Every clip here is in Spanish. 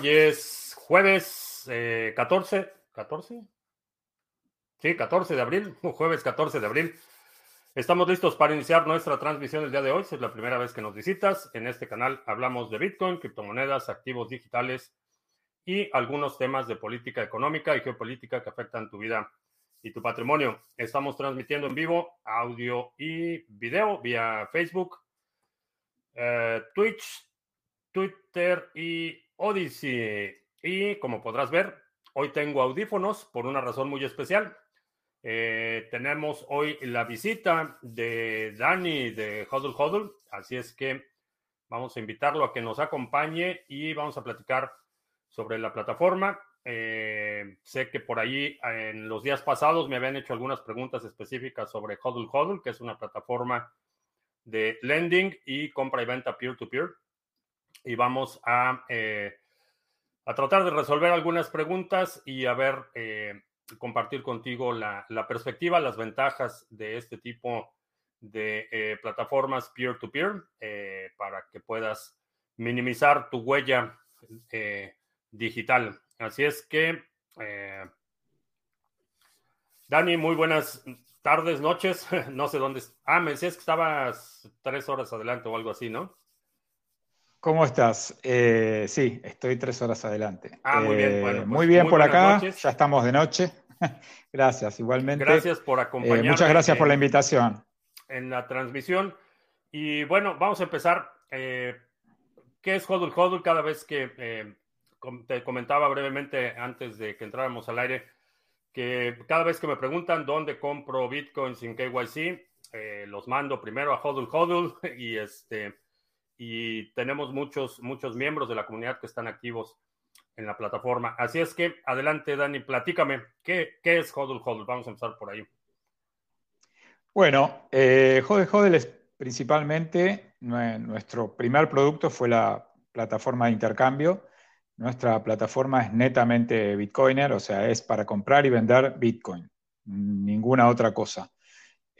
Hoy es jueves 14, 14. Sí, 14 de abril, jueves 14 de abril. Estamos listos para iniciar nuestra transmisión el día de hoy. Si es la primera vez que nos visitas, en este canal hablamos de Bitcoin, criptomonedas, activos digitales y algunos temas de política económica y geopolítica que afectan tu vida y tu patrimonio. Estamos transmitiendo en vivo audio y video vía Facebook, eh, Twitch, Twitter y Odyssey. Y como podrás ver, hoy tengo audífonos por una razón muy especial. Eh, tenemos hoy la visita de Dani de Huddle Huddle, así es que vamos a invitarlo a que nos acompañe y vamos a platicar sobre la plataforma. Eh, sé que por ahí en los días pasados me habían hecho algunas preguntas específicas sobre Huddle Huddle, que es una plataforma de lending y compra y venta peer-to-peer. Y vamos a, eh, a, tratar de resolver algunas preguntas y a ver, eh, compartir contigo la, la, perspectiva, las ventajas de este tipo de plataformas peer-to-peer para que puedas minimizar tu huella digital. Así es que, eh, Dani, muy buenas tardes, noches. No sé dónde. Ah, me decías que estabas tres horas adelante o algo así, ¿no? ¿Cómo estás? Eh, sí, estoy tres horas adelante. Ah, muy bien. Eh, bueno, pues, muy bien por acá. Ya estamos de noche. gracias, igualmente. Gracias por acompañarme. muchas gracias por la invitación. En la transmisión. Y bueno, vamos a empezar. ¿Qué es Hodl Hodl? Cada vez que te comentaba brevemente antes de que entráramos al aire que cada vez que me preguntan dónde compro Bitcoin sin KYC, eh, los mando primero a Hodl Hodl y este y tenemos muchos muchos miembros de la comunidad que están activos en la plataforma. Así es que adelante Dani, platícame qué, qué es Hodl Hodl. Vamos a empezar por ahí. Bueno, eh, Hodl es principalmente nuestro primer producto fue la plataforma de intercambio nuestra plataforma es netamente Bitcoiner, o sea, es para comprar y vender Bitcoin, ninguna otra cosa.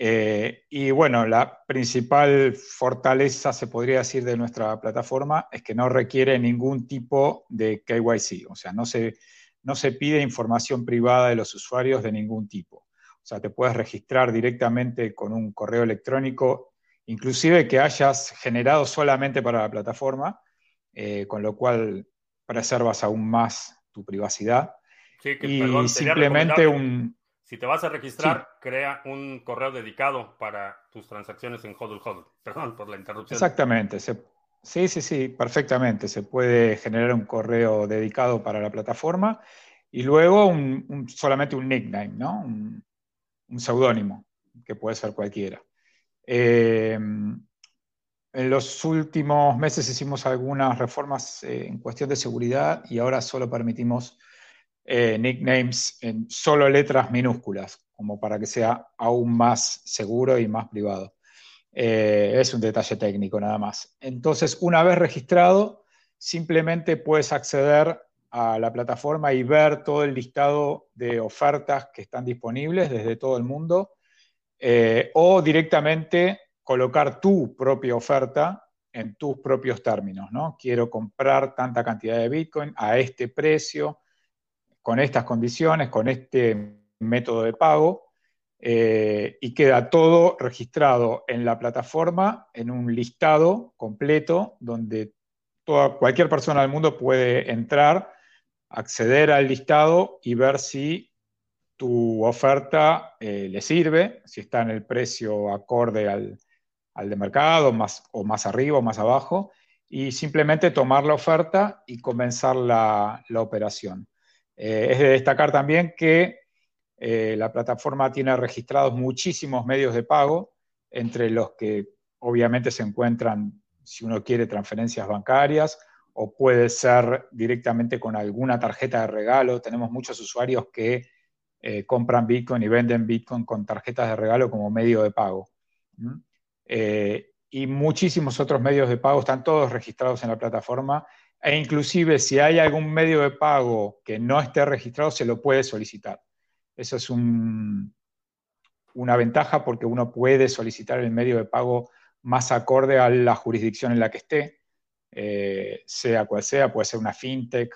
Eh, y bueno, la principal fortaleza, se podría decir, de nuestra plataforma es que no requiere ningún tipo de KYC, o sea, no se, no se pide información privada de los usuarios de ningún tipo. O sea, te puedes registrar directamente con un correo electrónico, inclusive que hayas generado solamente para la plataforma, eh, con lo cual preservas aún más tu privacidad. Sí, que, y simplemente un... Si te vas a registrar, crea un correo dedicado para tus transacciones en Hodl Hodl. Perdón por la interrupción. Exactamente. sí, sí, sí, perfectamente. Se puede generar un correo dedicado para la plataforma y luego un, solamente un nickname, ¿no? Un, un seudónimo, que puede ser cualquiera. Eh, en los últimos meses hicimos algunas reformas eh, en cuestión de seguridad y ahora solo permitimos eh, nicknames en solo letras minúsculas, como para que sea aún más seguro y más privado. Eh, es un detalle técnico nada más. Entonces, una vez registrado, simplemente puedes acceder a la plataforma y ver todo el listado de ofertas que están disponibles desde todo el mundo o directamente colocar tu propia oferta en tus propios términos, ¿no? Quiero comprar tanta cantidad de Bitcoin a este precio, con estas condiciones, con este método de pago, eh, y queda todo registrado en la plataforma en un listado completo donde toda, cualquier persona del mundo puede entrar, acceder al listado y ver si tu oferta eh, le sirve, si está en el precio acorde al, al de mercado, más, o más arriba o más abajo, y simplemente tomar la oferta y comenzar la, operación. Eh, es de destacar también que eh, la plataforma tiene registrados muchísimos medios de pago, entre los que obviamente se encuentran, si uno quiere, transferencias bancarias o puede ser directamente con alguna tarjeta de regalo. Tenemos muchos usuarios que eh, compran Bitcoin y venden Bitcoin con tarjetas de regalo como medio de pago. Y muchísimos otros medios de pago están todos registrados en la plataforma e inclusive si hay algún medio de pago que no esté registrado se lo puede solicitar. Eso es una ventaja porque uno puede solicitar el medio de pago más acorde a la jurisdicción en la que esté, eh, sea cual sea, puede ser una fintech,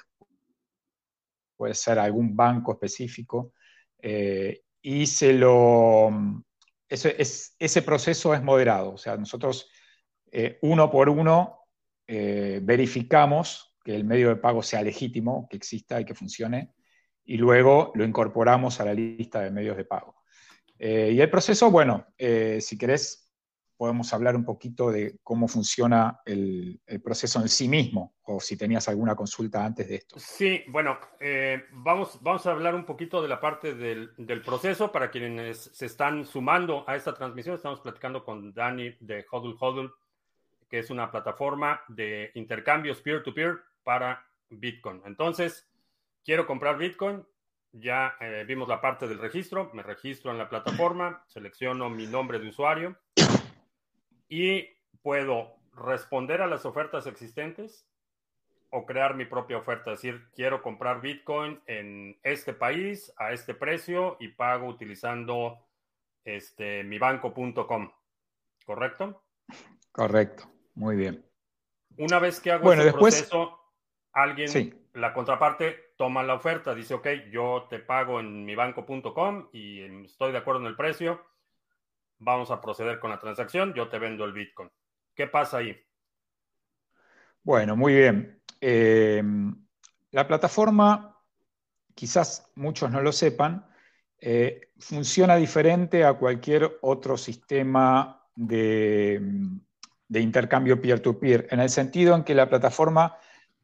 puede ser algún banco específico, eh, y se lo, ese, ese, proceso es moderado, o sea, nosotros eh, uno por uno verificamos que el medio de pago sea legítimo, que exista y que funcione, y luego lo incorporamos a la lista de medios de pago. y el proceso, bueno, si querés, podemos hablar un poquito de cómo funciona el, proceso en sí mismo, o si tenías alguna consulta antes de esto. Sí, bueno, eh, vamos, vamos a hablar un poquito de la parte del, proceso para quienes se están sumando a esta transmisión. Estamos platicando con Dani de Hodl Hodl, es una plataforma de intercambios peer-to-peer para Bitcoin. Entonces, quiero comprar Bitcoin, ya eh, vimos la parte del registro, me registro en la plataforma, selecciono mi nombre de usuario y puedo responder a las ofertas existentes o crear mi propia oferta. Es decir, quiero comprar Bitcoin en este país a este precio y pago utilizando este, mibanco.com. ¿Correcto? Correcto, muy bien. Una vez que hago ese proceso, alguien, la contraparte, toma la oferta, dice, ok, yo te pago en mibanco.com y estoy de acuerdo en el precio vamos a proceder con la transacción, yo te vendo el Bitcoin. ¿Qué pasa ahí? Bueno, muy bien. Eh, la plataforma, quizás muchos no lo sepan, eh, funciona diferente a cualquier otro sistema de, de intercambio peer-to-peer, en el sentido en que la plataforma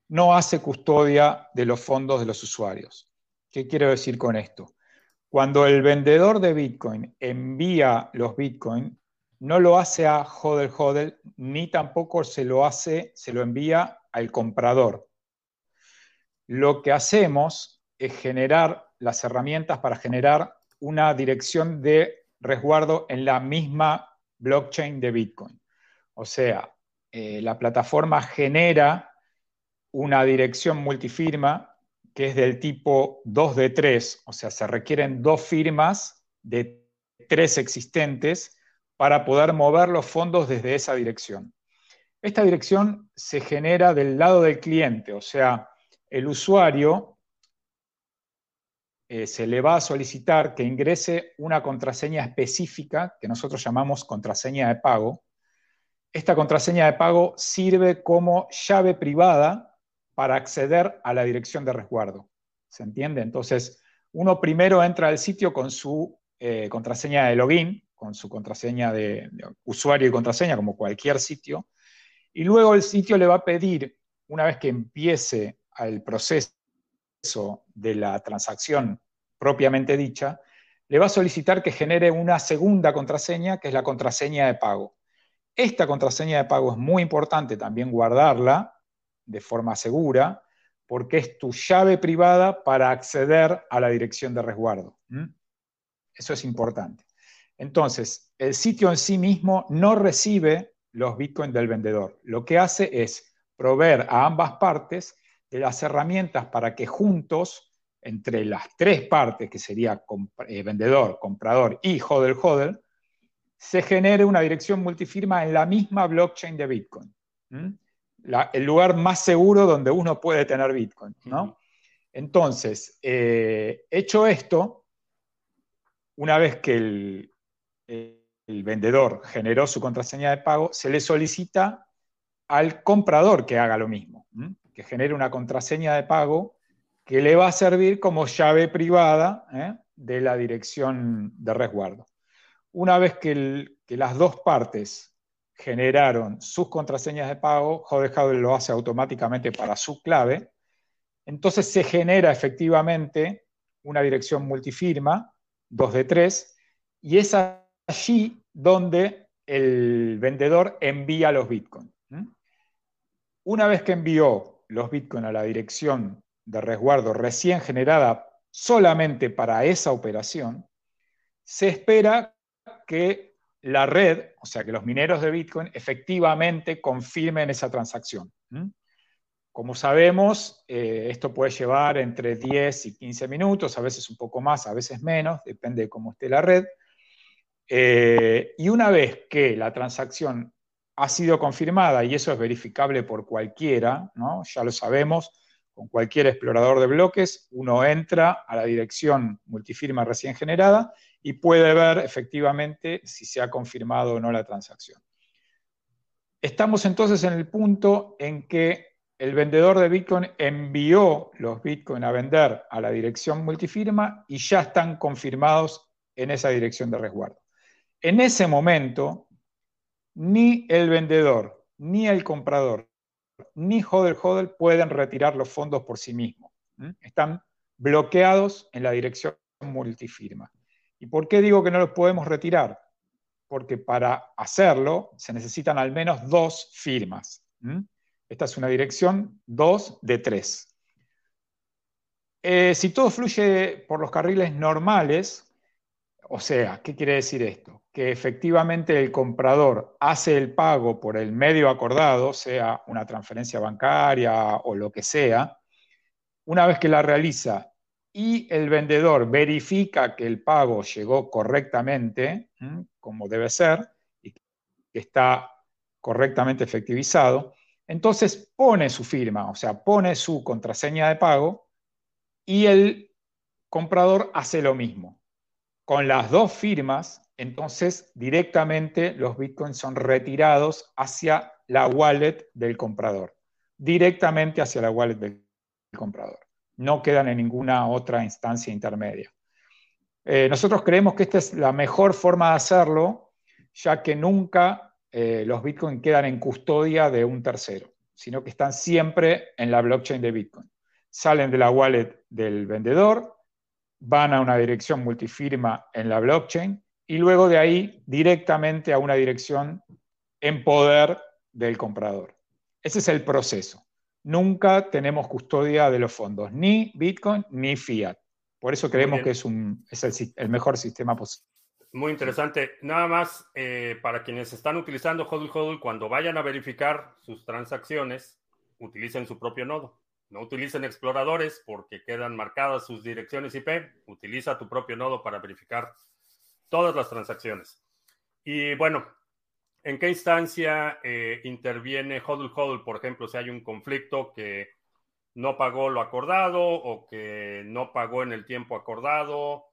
no hace custodia de los fondos de los usuarios. ¿Qué quiero decir con esto? Cuando el vendedor de Bitcoin envía los Bitcoin, no lo hace a hodel hodel, ni tampoco se lo hace, se lo envía al comprador. Lo que hacemos es generar las herramientas para generar una dirección de resguardo en la misma blockchain de Bitcoin. O sea, eh, la plataforma genera una dirección multifirma que es del tipo 2 de 3, o sea, se requieren dos firmas de tres existentes para poder mover los fondos desde esa dirección. Esta dirección se genera del lado del cliente, o sea, el usuario eh, se le va a solicitar que ingrese una contraseña específica que nosotros llamamos contraseña de pago. Esta contraseña de pago sirve como llave privada para acceder a la dirección de resguardo. ¿Se entiende? Entonces, uno primero entra al sitio con su eh, contraseña de login, con su contraseña de, usuario y contraseña, como cualquier sitio, y luego el sitio le va a pedir, una vez que empiece el proceso de la transacción propiamente dicha, le va a solicitar que genere una segunda contraseña, que es la contraseña de pago. Esta contraseña de pago es muy importante también guardarla de forma segura, porque es tu llave privada para acceder a la dirección de resguardo. Eso es importante. Entonces, el sitio en sí mismo no recibe los bitcoins del vendedor. Lo que hace es proveer a ambas partes de las herramientas para que juntos, entre las tres partes, que sería eh, vendedor, comprador y hodler hodler, se genere una dirección multifirma en la misma blockchain de Bitcoin el lugar más seguro donde uno puede tener Bitcoin, ¿no? Entonces, eh, hecho esto, una vez que el, vendedor generó su contraseña de pago, se le solicita al comprador que haga lo mismo, que genere una contraseña de pago que le va a servir como llave privada ¿eh? de la dirección de resguardo. Una vez que, las dos partes generaron sus contraseñas de pago, Hodel lo hace automáticamente para su clave. Entonces se genera efectivamente una dirección multifirma, 2 de 3, y es allí donde el vendedor envía los bitcoins. Una vez que envió los bitcoins a la dirección de resguardo recién generada solamente para esa operación, se espera que la red, o sea, que los mineros de Bitcoin efectivamente confirmen esa transacción. Como sabemos, eh, esto puede llevar entre 10 y 15 minutos, a veces un poco más, a veces menos, depende de cómo esté la red. Eh, y una vez que la transacción ha sido confirmada, y eso es verificable por cualquiera, ¿no? ya lo sabemos, con cualquier explorador de bloques, uno entra a la dirección multifirma recién generada y puede ver efectivamente si se ha confirmado o no la transacción. Estamos entonces en el punto en que el vendedor de Bitcoin envió los Bitcoin a vender a la dirección multifirma y ya están confirmados en esa dirección de resguardo. En ese momento, ni el vendedor, ni el comprador, ni hodler hodler pueden retirar los fondos por sí mismos. Están bloqueados en la dirección multifirma. ¿Y por qué digo que no los podemos retirar? Porque para hacerlo se necesitan al menos dos firmas. Esta es una dirección 2 de 3. Eh, si todo fluye por los carriles normales, o sea, ¿qué quiere decir esto? Que efectivamente el comprador hace el pago por el medio acordado, sea una transferencia bancaria o lo que sea, una vez que la realiza y el vendedor verifica que el pago llegó correctamente, como debe ser, y que está correctamente efectivizado, entonces pone su firma, o sea, pone su contraseña de pago y el comprador hace lo mismo. Con las dos firmas, entonces directamente los bitcoins son retirados hacia la wallet del comprador, directamente hacia la wallet del comprador. No quedan en ninguna otra instancia intermedia. Eh, nosotros creemos que esta es la mejor forma de hacerlo, ya que nunca eh, los Bitcoin quedan en custodia de un tercero, sino que están siempre en la blockchain de Bitcoin. Salen de la wallet del vendedor, van a una dirección multifirma en la blockchain y luego de ahí directamente a una dirección en poder del comprador. Ese es el proceso. Nunca tenemos custodia de los fondos, ni Bitcoin ni Fiat. Por eso creemos que es, un, es el mejor sistema posible. Muy interesante. Nada más eh, para quienes están utilizando HODL HODL, cuando vayan a verificar sus transacciones, utilicen su propio nodo. No utilicen exploradores porque quedan marcadas sus direcciones IP. Utiliza tu propio nodo para verificar todas las transacciones. Y bueno, ¿en qué instancia eh, interviene HODL HODL? Por ejemplo, si hay un conflicto que no pagó lo acordado o que no pagó en el tiempo acordado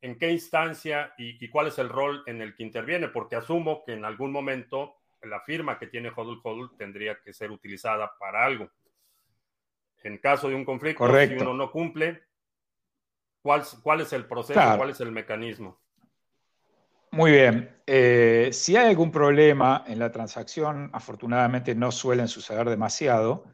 en qué instancia y, cuál es el rol en el que interviene, porque asumo que en algún momento la firma que tiene HODL HODL tendría que ser utilizada para algo. En caso de un conflicto, si uno no cumple, ¿cuál, cuál es el proceso, cuál es el mecanismo? Muy bien. Eh, si hay algún problema en la transacción, afortunadamente no suelen suceder demasiado.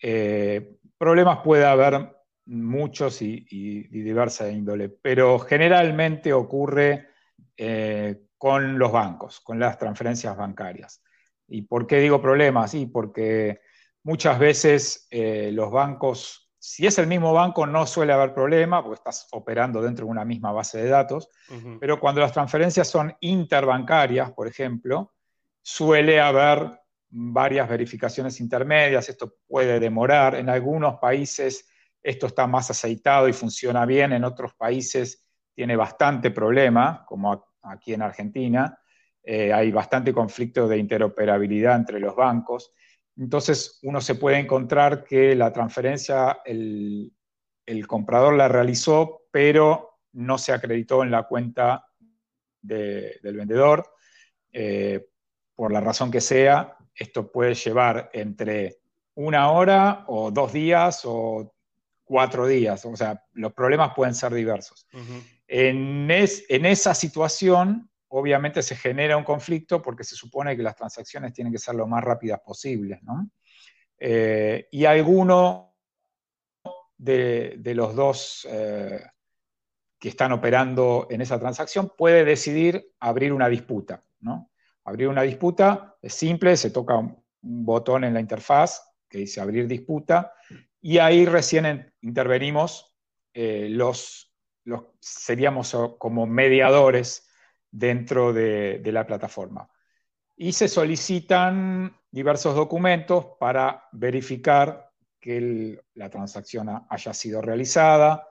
Eh, problemas puede haber muchos y, diversa índole, pero generalmente ocurre eh, con los bancos, con las transferencias bancarias. ¿Y por qué digo problemas? Sí, porque muchas veces los bancos, si es el mismo banco, no suele haber problema, porque estás operando dentro de una misma base de datos, pero cuando las transferencias son interbancarias, por ejemplo, suele haber varias verificaciones intermedias, esto puede demorar, en algunos países esto está más aceitado y funciona bien, en otros países tiene bastante problema, como aquí en Argentina, eh, hay bastante conflicto de interoperabilidad entre los bancos. Entonces uno se puede encontrar que la transferencia, el, comprador la realizó, pero no se acreditó en la cuenta del vendedor. Eh, por la razón que sea, esto puede llevar entre una hora o dos días o cuatro días. O sea, los problemas pueden ser diversos. en, esa situación, obviamente se genera un conflicto porque se supone que las transacciones tienen que ser lo más rápidas posibles. ¿no? Eh, y alguno de, los dos eh, que están operando en esa transacción puede decidir abrir una disputa. ¿no? Abrir una disputa es simple, se toca un botón en la interfaz que dice abrir disputa y ahí recién intervenimos, eh, los, seríamos como mediadores dentro de, la plataforma. Y se solicitan diversos documentos para verificar que la transacción haya sido realizada,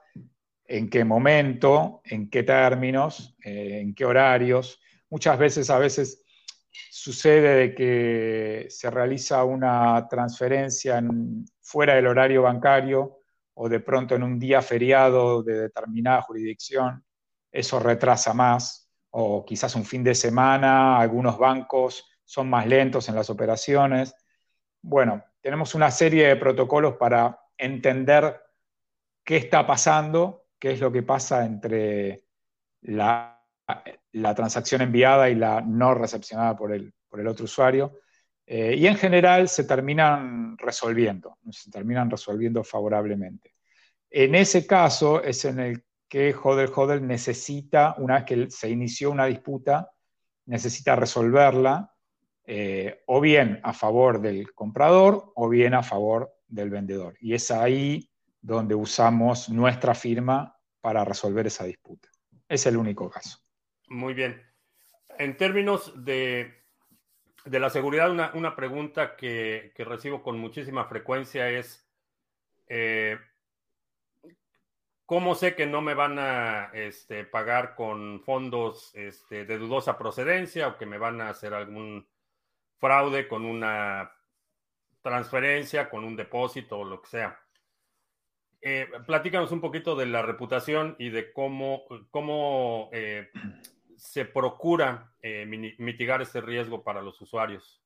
en qué momento, en qué términos, eh, en qué horarios. Muchas veces, a veces sucede de que se realiza una transferencia fuera del horario bancario o de pronto en un día feriado de determinada jurisdicción, eso retrasa más, o quizás un fin de semana, algunos bancos son más lentos en las operaciones. Bueno, tenemos una serie de protocolos para entender qué está pasando, qué es lo que pasa entre la, transacción enviada y la no recepcionada por el, por el otro usuario. Eh, y en general se terminan resolviendo, se terminan resolviendo favorablemente. En ese caso es en el que Hodel Hodel necesita, una vez que se inició una disputa, necesita resolverla eh, o bien a favor del comprador o bien a favor del vendedor. Y es ahí donde usamos nuestra firma para resolver esa disputa. Es el único caso. Muy bien. En términos de de la seguridad, una, pregunta que, recibo con muchísima frecuencia es, eh, ¿cómo sé que no me van a este, pagar con fondos este, de dudosa procedencia o que me van a hacer algún fraude con una transferencia, con un depósito o lo que sea? Eh, platícanos un poquito de la reputación y de cómo, cómo eh, se procura eh, mitigar este riesgo para los usuarios?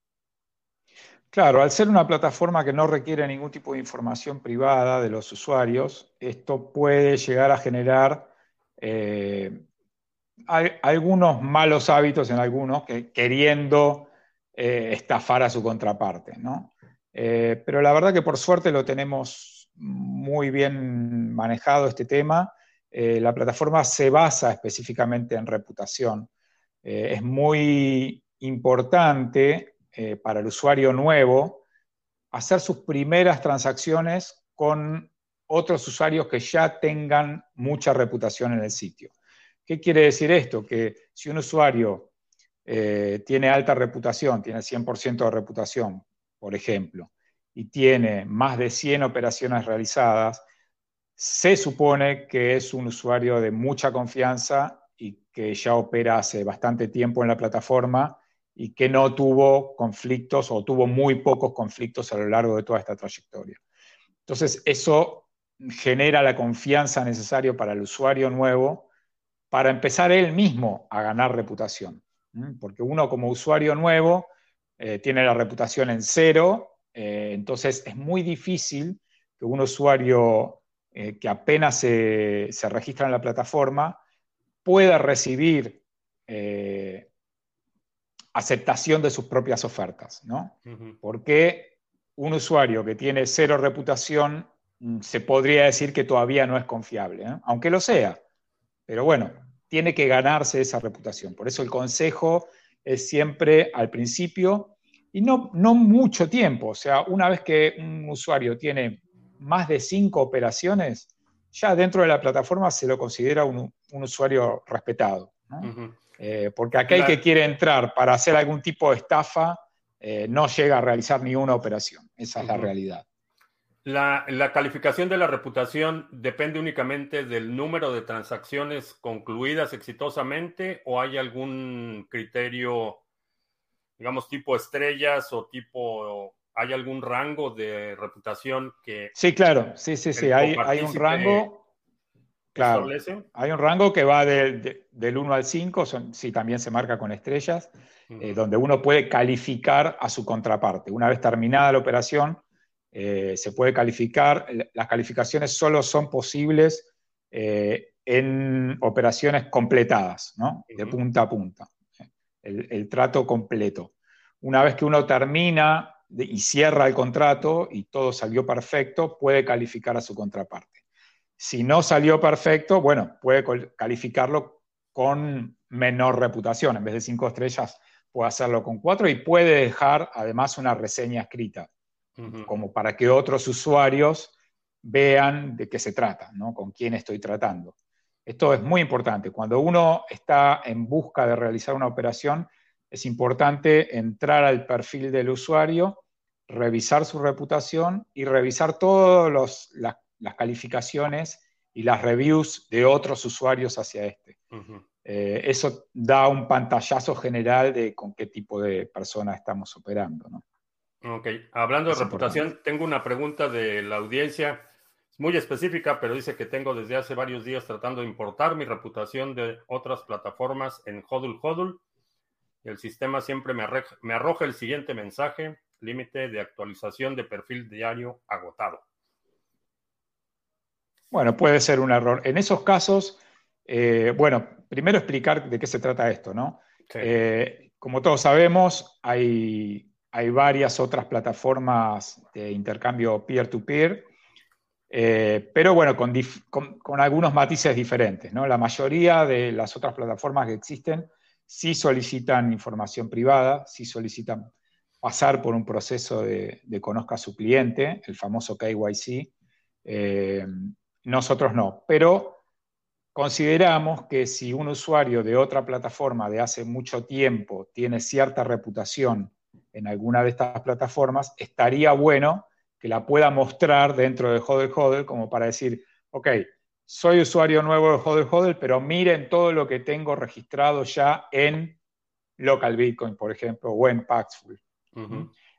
Claro, al ser una plataforma que no requiere ningún tipo de información privada de los usuarios, esto puede llegar a generar eh, algunos malos hábitos en algunos que, queriendo eh, estafar a su contraparte. pero la verdad que por suerte lo tenemos muy bien manejado este tema eh, la plataforma se basa específicamente en reputación. Eh, es muy importante eh, para el usuario nuevo hacer sus primeras transacciones con otros usuarios que ya tengan mucha reputación en el sitio. ¿Qué quiere decir esto? Que si un usuario tiene alta reputación, tiene 100% de reputación, por ejemplo, y tiene más de 100 operaciones realizadas, se supone que es un usuario de mucha confianza y que ya opera hace bastante tiempo en la plataforma y que no tuvo conflictos o tuvo muy pocos conflictos a lo largo de toda esta trayectoria. Entonces, eso genera la confianza necesaria para el usuario nuevo para empezar él mismo a ganar reputación. Porque uno como usuario nuevo eh, tiene la reputación en cero, eh, entonces es muy difícil que un usuario eh, que apenas se, registra en la plataforma pueda recibir aceptación de sus propias ofertas, ¿no? Porque un usuario que tiene cero reputación mm, se podría decir que todavía no es confiable, ¿eh? aunque lo sea. Pero bueno, tiene que ganarse esa reputación. Por eso el consejo es siempre al principio y no, no mucho tiempo. O sea, una vez que un usuario tiene más de cinco operaciones, ya dentro de la plataforma se lo considera un, usuario respetado. Eh, porque aquel que quiere entrar para hacer algún tipo de estafa eh, no llega a realizar ni una operación. Esa es la realidad. La, calificación de la reputación depende únicamente del número de transacciones concluidas exitosamente o hay algún criterio, digamos, tipo estrellas o tipo ¿Hay algún rango de reputación que... Sí, claro, sí, sí, sí, hay, un rango... Claro, hay un rango que va del 1 al 5, sí, también se marca con estrellas, eh, donde uno puede calificar a su contraparte. Una vez terminada la operación, eh, se puede calificar, las calificaciones solo son posibles eh, en operaciones completadas, ¿no? De punta a punta, el trato completo. Una vez que uno termina y cierra el contrato y todo salió perfecto, puede calificar a su contraparte. Si no salió perfecto, bueno, puede calificarlo con menor reputación. En vez de cinco estrellas, puede hacerlo con cuatro y puede dejar además una reseña escrita, como para que otros usuarios vean de qué se trata, ¿no? con quién estoy tratando. Esto es muy importante. Cuando uno está en busca de realizar una operación, es importante entrar al perfil del usuario revisar su reputación y revisar todas las calificaciones y las reviews de otros usuarios hacia este. Eh, eso da un pantallazo general de con qué tipo de persona estamos operando. Ok, hablando de reputación, tengo una pregunta de la audiencia. Es muy específica, pero dice que tengo desde hace varios días tratando de importar mi reputación de otras plataformas en Hodl Hodl. El sistema siempre me, me arroja el siguiente mensaje, límite de actualización de perfil diario agotado. Bueno, puede ser un error. En esos casos, eh, bueno, primero explicar de qué se trata esto, ¿no? Eh, como todos sabemos, hay, hay, varias otras plataformas de intercambio peer-to-peer, eh, pero bueno, con, con, algunos matices diferentes, ¿no? La mayoría de las otras plataformas que existen sí solicitan información privada, sí solicitan pasar por un proceso de, conozca a su cliente, el famoso KYC. Nosotros no, pero Consideramos que si un usuario de otra plataforma de hace mucho tiempo tiene cierta reputación en alguna de estas plataformas, estaría bueno que la pueda mostrar dentro de Hodel Hodel como para decir, ok, soy usuario nuevo de Hodel Hodel, pero miren todo lo que tengo registrado ya en Local Bitcoin, por ejemplo, o en Paxful.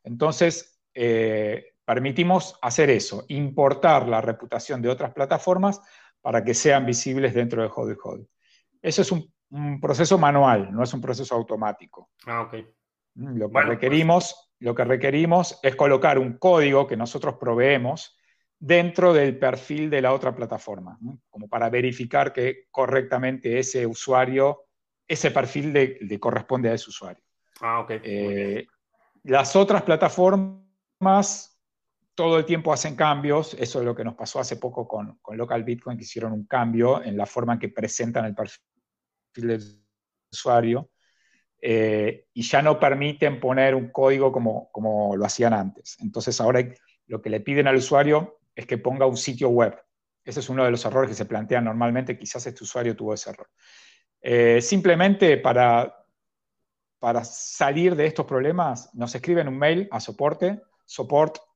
Entonces, eh, permitimos hacer eso, importar la reputación de otras plataformas para que sean visibles dentro de Hodel Hodel. Eso es un, proceso manual, no es un proceso automático. Ah, ok. Mm, lo que, requerimos, lo que requerimos es colocar un código que nosotros proveemos dentro del perfil de la otra plataforma, como para verificar que correctamente ese usuario, ese perfil le, corresponde a ese usuario. Ah, ok. Eh, las otras plataformas todo el tiempo hacen cambios, eso es lo que nos pasó hace poco con, Local Bitcoin, que hicieron un cambio en la forma en que presentan el perfil del usuario, eh, y ya no permiten poner un código como, como lo hacían antes. Entonces ahora lo que le piden al usuario es que ponga un sitio web. Ese es uno de los errores que se plantean normalmente, quizás este usuario tuvo ese error. Eh, simplemente para, para salir de estos problemas, nos escriben un mail a soporte support.com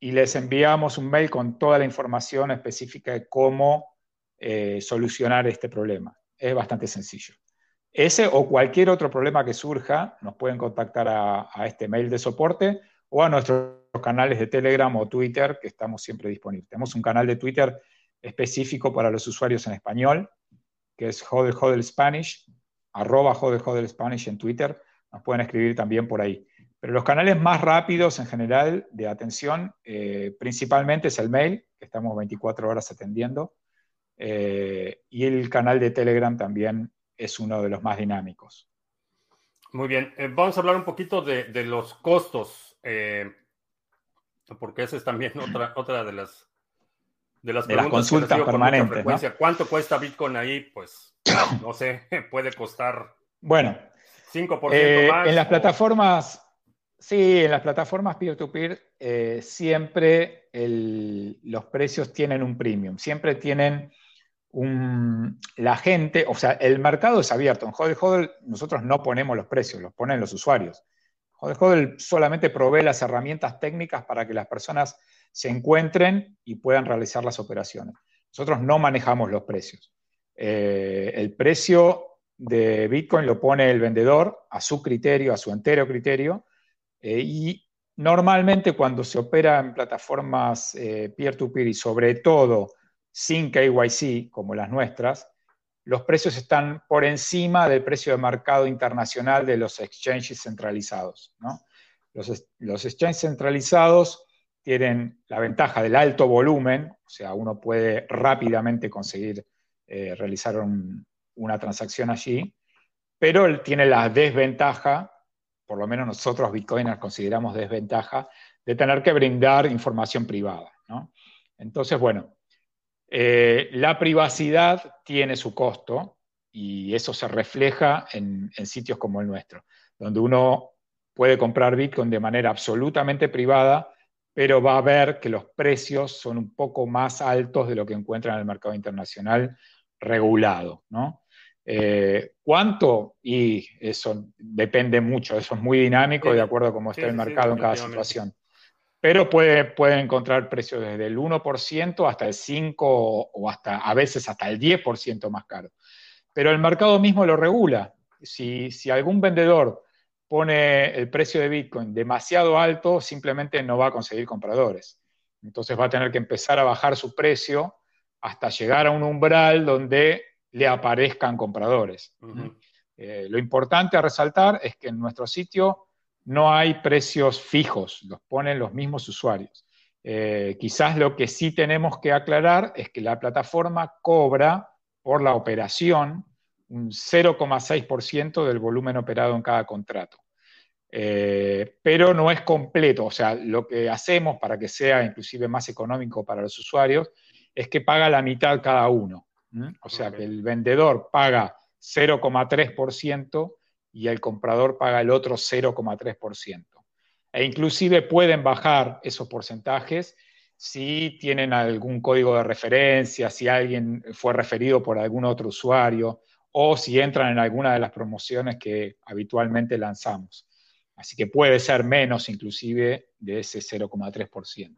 y les enviamos un mail con toda la información específica de cómo eh, solucionar este problema. Es bastante sencillo. Ese o cualquier otro problema que surja, nos pueden contactar a, este mail de soporte o a nuestros canales de Telegram o Twitter, que estamos siempre disponibles. Tenemos un canal de Twitter específico para los usuarios en español, que es Hodel Spanish, arroba Hodel Spanish en Twitter. Nos pueden escribir también por ahí. Pero los canales más rápidos en general de atención, eh, principalmente es el mail, que estamos 24 horas atendiendo, eh, y el canal de Telegram también es uno de los más dinámicos. Muy bien, eh, vamos a hablar un poquito de, los costos, porque esa es también otra, otra de las de las, consultas permanentes. ¿Cuánto cuesta Bitcoin ahí? Pues no sé, puede costar bueno, 5% más. En las plataformas Sí, en las plataformas peer-to-peer eh, siempre los precios tienen un premium, siempre tienen un, la gente, o sea, el mercado es abierto. En Hodel Hodel nosotros no ponemos los precios, los ponen los usuarios. Hodel Hodel solamente provee las herramientas técnicas para que las personas se encuentren y puedan realizar las operaciones. Nosotros no manejamos los precios. Eh, el precio de Bitcoin lo pone el vendedor a su criterio, a su entero criterio, eh, y normalmente cuando se opera en plataformas eh, peer-to-peer y sobre todo sin KYC, como las nuestras, los precios están por encima del precio de mercado internacional de los exchanges centralizados. Los, los, exchanges centralizados tienen la ventaja del alto volumen, o sea, uno puede rápidamente conseguir eh, realizar una transacción allí, pero tiene la desventaja por lo menos nosotros bitcoiners consideramos desventaja, de tener que brindar información privada. Entonces, bueno, eh, la privacidad tiene su costo y eso se refleja en, sitios como el nuestro, donde uno puede comprar Bitcoin de manera absolutamente privada, pero va a ver que los precios son un poco más altos de lo que encuentra en el mercado internacional regulado. ¿no? Eh, ¿Cuánto? Y eso depende mucho, eso es muy dinámico de acuerdo a cómo está el mercado en cada situación. Pero puede, puede encontrar precios desde el 1% hasta el 5% o hasta a veces hasta el 10% más caro. Pero el mercado mismo lo regula. Si, si algún vendedor pone el precio de Bitcoin demasiado alto, simplemente no va a conseguir compradores. Entonces va a tener que empezar a bajar su precio hasta llegar a un umbral donde le aparezcan compradores. Eh, lo importante a resaltar es que en nuestro sitio no hay precios fijos, los ponen los mismos usuarios. Eh, quizás lo que sí tenemos que aclarar es que la plataforma cobra por la operación un 0,6% del volumen operado en cada contrato. Eh, pero no es completo, o sea, lo que hacemos para que sea inclusive más económico para los usuarios es que paga la mitad cada uno. O sea, que el vendedor paga 0,3% y el comprador paga el otro 0,3%. E inclusive pueden bajar esos porcentajes si tienen algún código de referencia, si alguien fue referido por algún otro usuario o si entran en alguna de las promociones que habitualmente lanzamos. Así que puede ser menos inclusive de ese 0,3%.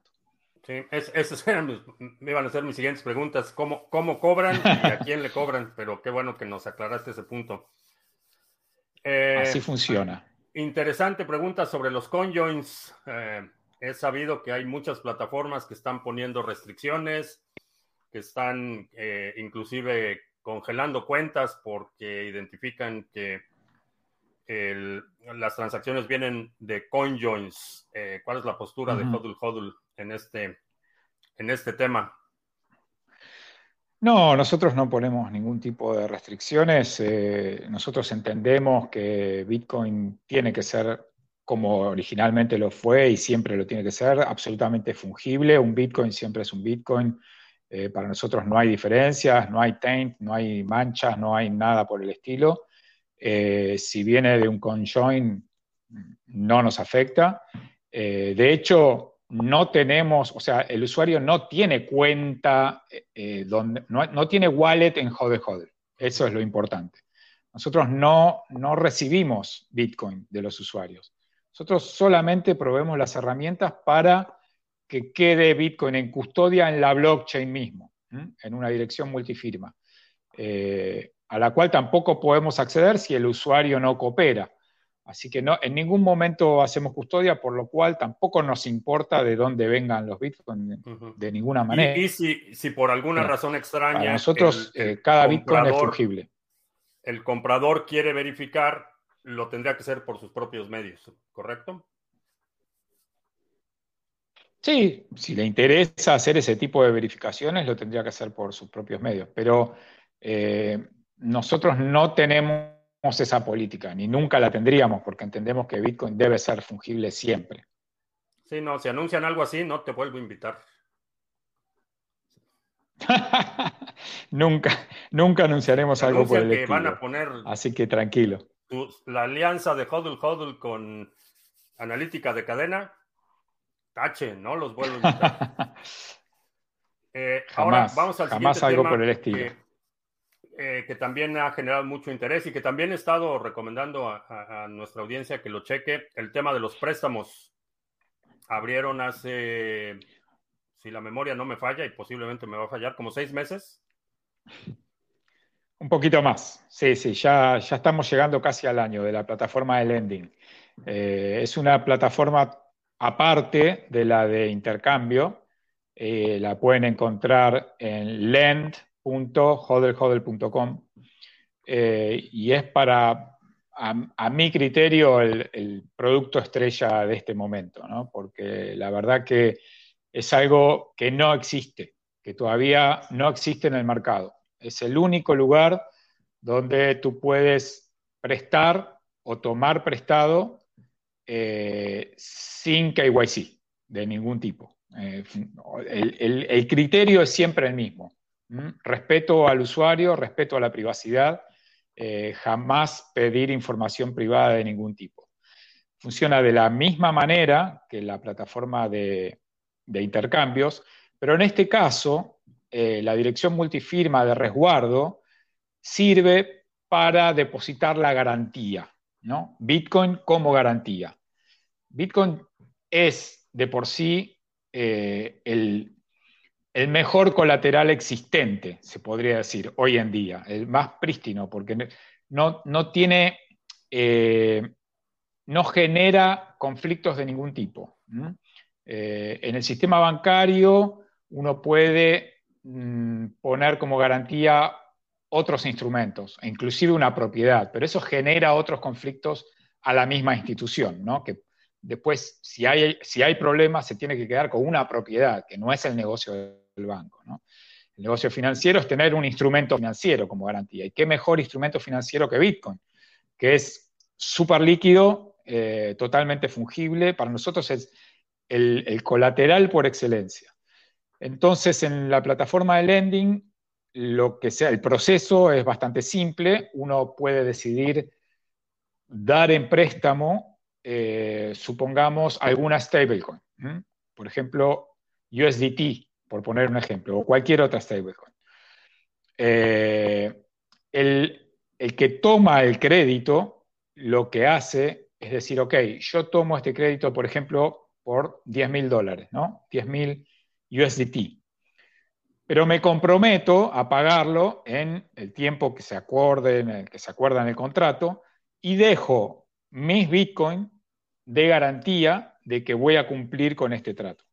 Sí, esas me iban a ser mis siguientes preguntas. ¿Cómo, ¿Cómo cobran y a quién le cobran? Pero qué bueno que nos aclaraste ese punto. Eh, Así funciona. Interesante pregunta sobre los conjoins. Eh, he sabido que hay muchas plataformas que están poniendo restricciones, que están eh, inclusive congelando cuentas porque identifican que las transacciones vienen de CoinJoins. Eh, ¿Cuál es la postura de Hodl Hodl en este, en este tema? No, nosotros no ponemos ningún tipo de restricciones. Eh, nosotros entendemos que Bitcoin tiene que ser como originalmente lo fue y siempre lo tiene que ser, absolutamente fungible. Un Bitcoin siempre es un Bitcoin. Eh, para nosotros no hay diferencias, no hay taint, no hay manchas, no hay nada por el estilo. Eh, si viene de un conjoin, no nos afecta. De hecho, no tenemos, o sea, el usuario no tiene cuenta, eh, donde, no, tiene wallet en Hodel Hodel. Eso es lo importante. Nosotros no, no recibimos Bitcoin de los usuarios. Nosotros solamente proveemos las herramientas para que quede Bitcoin en custodia en la blockchain mismo, en una dirección multifirma a la cual tampoco podemos acceder si el usuario no coopera. Así que no, en ningún momento hacemos custodia, por lo cual tampoco nos importa de dónde vengan los bitcoins de, ninguna manera. Y, si, por alguna razón extraña. Para nosotros, eh, cada bitcoin es fungible. El comprador quiere verificar, lo tendría que hacer por sus propios medios, ¿correcto? Sí, si le interesa hacer ese tipo de verificaciones, lo tendría que hacer por sus propios medios. Pero eh, nosotros no tenemos esa política, ni nunca la tendríamos, porque entendemos que Bitcoin debe ser fungible siempre. Sí, no, si anuncian algo así, no te vuelvo a invitar. nunca, nunca anunciaremos algo por el que van a poner Así que tranquilo. la alianza de Hodl Hodl con analítica de cadena, tache, no los vuelvo a invitar. Eh, ahora vamos al jamás algo por el estilo. Eh, que también ha generado mucho interés y que también he estado recomendando a, nuestra audiencia que lo cheque, el tema de los préstamos. Abrieron hace, si la memoria no me falla y posiblemente me va a fallar, como seis meses. Un poquito más, sí, sí, ya, ya estamos llegando casi al año de la plataforma de lending. Eh, es una plataforma aparte de la de intercambio, eh, la pueden encontrar en lend eh, y es para, a, mi criterio, el, producto estrella de este momento, ¿no? porque la verdad que es algo que no existe, que todavía no existe en el mercado. Es el único lugar donde tú puedes prestar o tomar prestado eh, sin KYC de ningún tipo. Eh, el, criterio es siempre el mismo. Respeto al usuario, respeto a la privacidad, eh, jamás pedir información privada de ningún tipo. Funciona de la misma manera que la plataforma de, intercambios, pero en este caso, eh, la dirección multifirma de resguardo sirve para depositar la garantía, ¿no? Bitcoin como garantía. Bitcoin es de por sí eh, el, el mejor colateral existente, se podría decir, hoy en día, el más prístino, porque no, no tiene, eh, no genera conflictos de ningún tipo. Eh, en el sistema bancario uno puede mm, poner como garantía otros instrumentos, inclusive una propiedad, pero eso genera otros conflictos a la misma institución, ¿no? Que después, si hay, si hay problemas, se tiene que quedar con una propiedad, que no es el negocio del banco, ¿no? El negocio financiero es tener un instrumento financiero como garantía. ¿Y qué mejor instrumento financiero que Bitcoin? Que es súper líquido, eh, totalmente fungible. Para nosotros es el, colateral por excelencia. Entonces, en la plataforma de lending, lo que sea, el proceso es bastante simple. Uno puede decidir dar en préstamo, eh, supongamos, alguna stablecoin. Por ejemplo, USDT, por poner un ejemplo, o cualquier otra stablecoin. Eh, el, el, que toma el crédito lo que hace es decir, ok, yo tomo este crédito, por ejemplo, por 10 mil dólares, ¿no? 10 mil USDT. Pero me comprometo a pagarlo en el tiempo que se acuerde, en el que se acuerda en el contrato, y dejo mis Bitcoin de garantía de que voy a cumplir con este trato.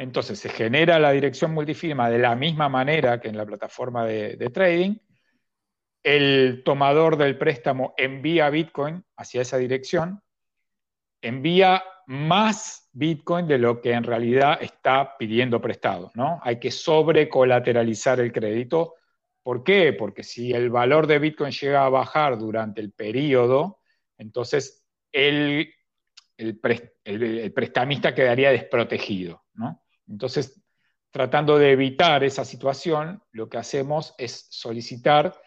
Entonces se genera la dirección multifirma de la misma manera que en la plataforma de, trading. El tomador del préstamo envía Bitcoin hacia esa dirección, envía más Bitcoin de lo que en realidad está pidiendo prestado, ¿no? Hay que sobrecolateralizar el crédito. ¿Por qué? Porque si el valor de Bitcoin llega a bajar durante el periodo, entonces el, el prestamista quedaría desprotegido, ¿no? Entonces, tratando de evitar esa situación, lo que hacemos es solicitar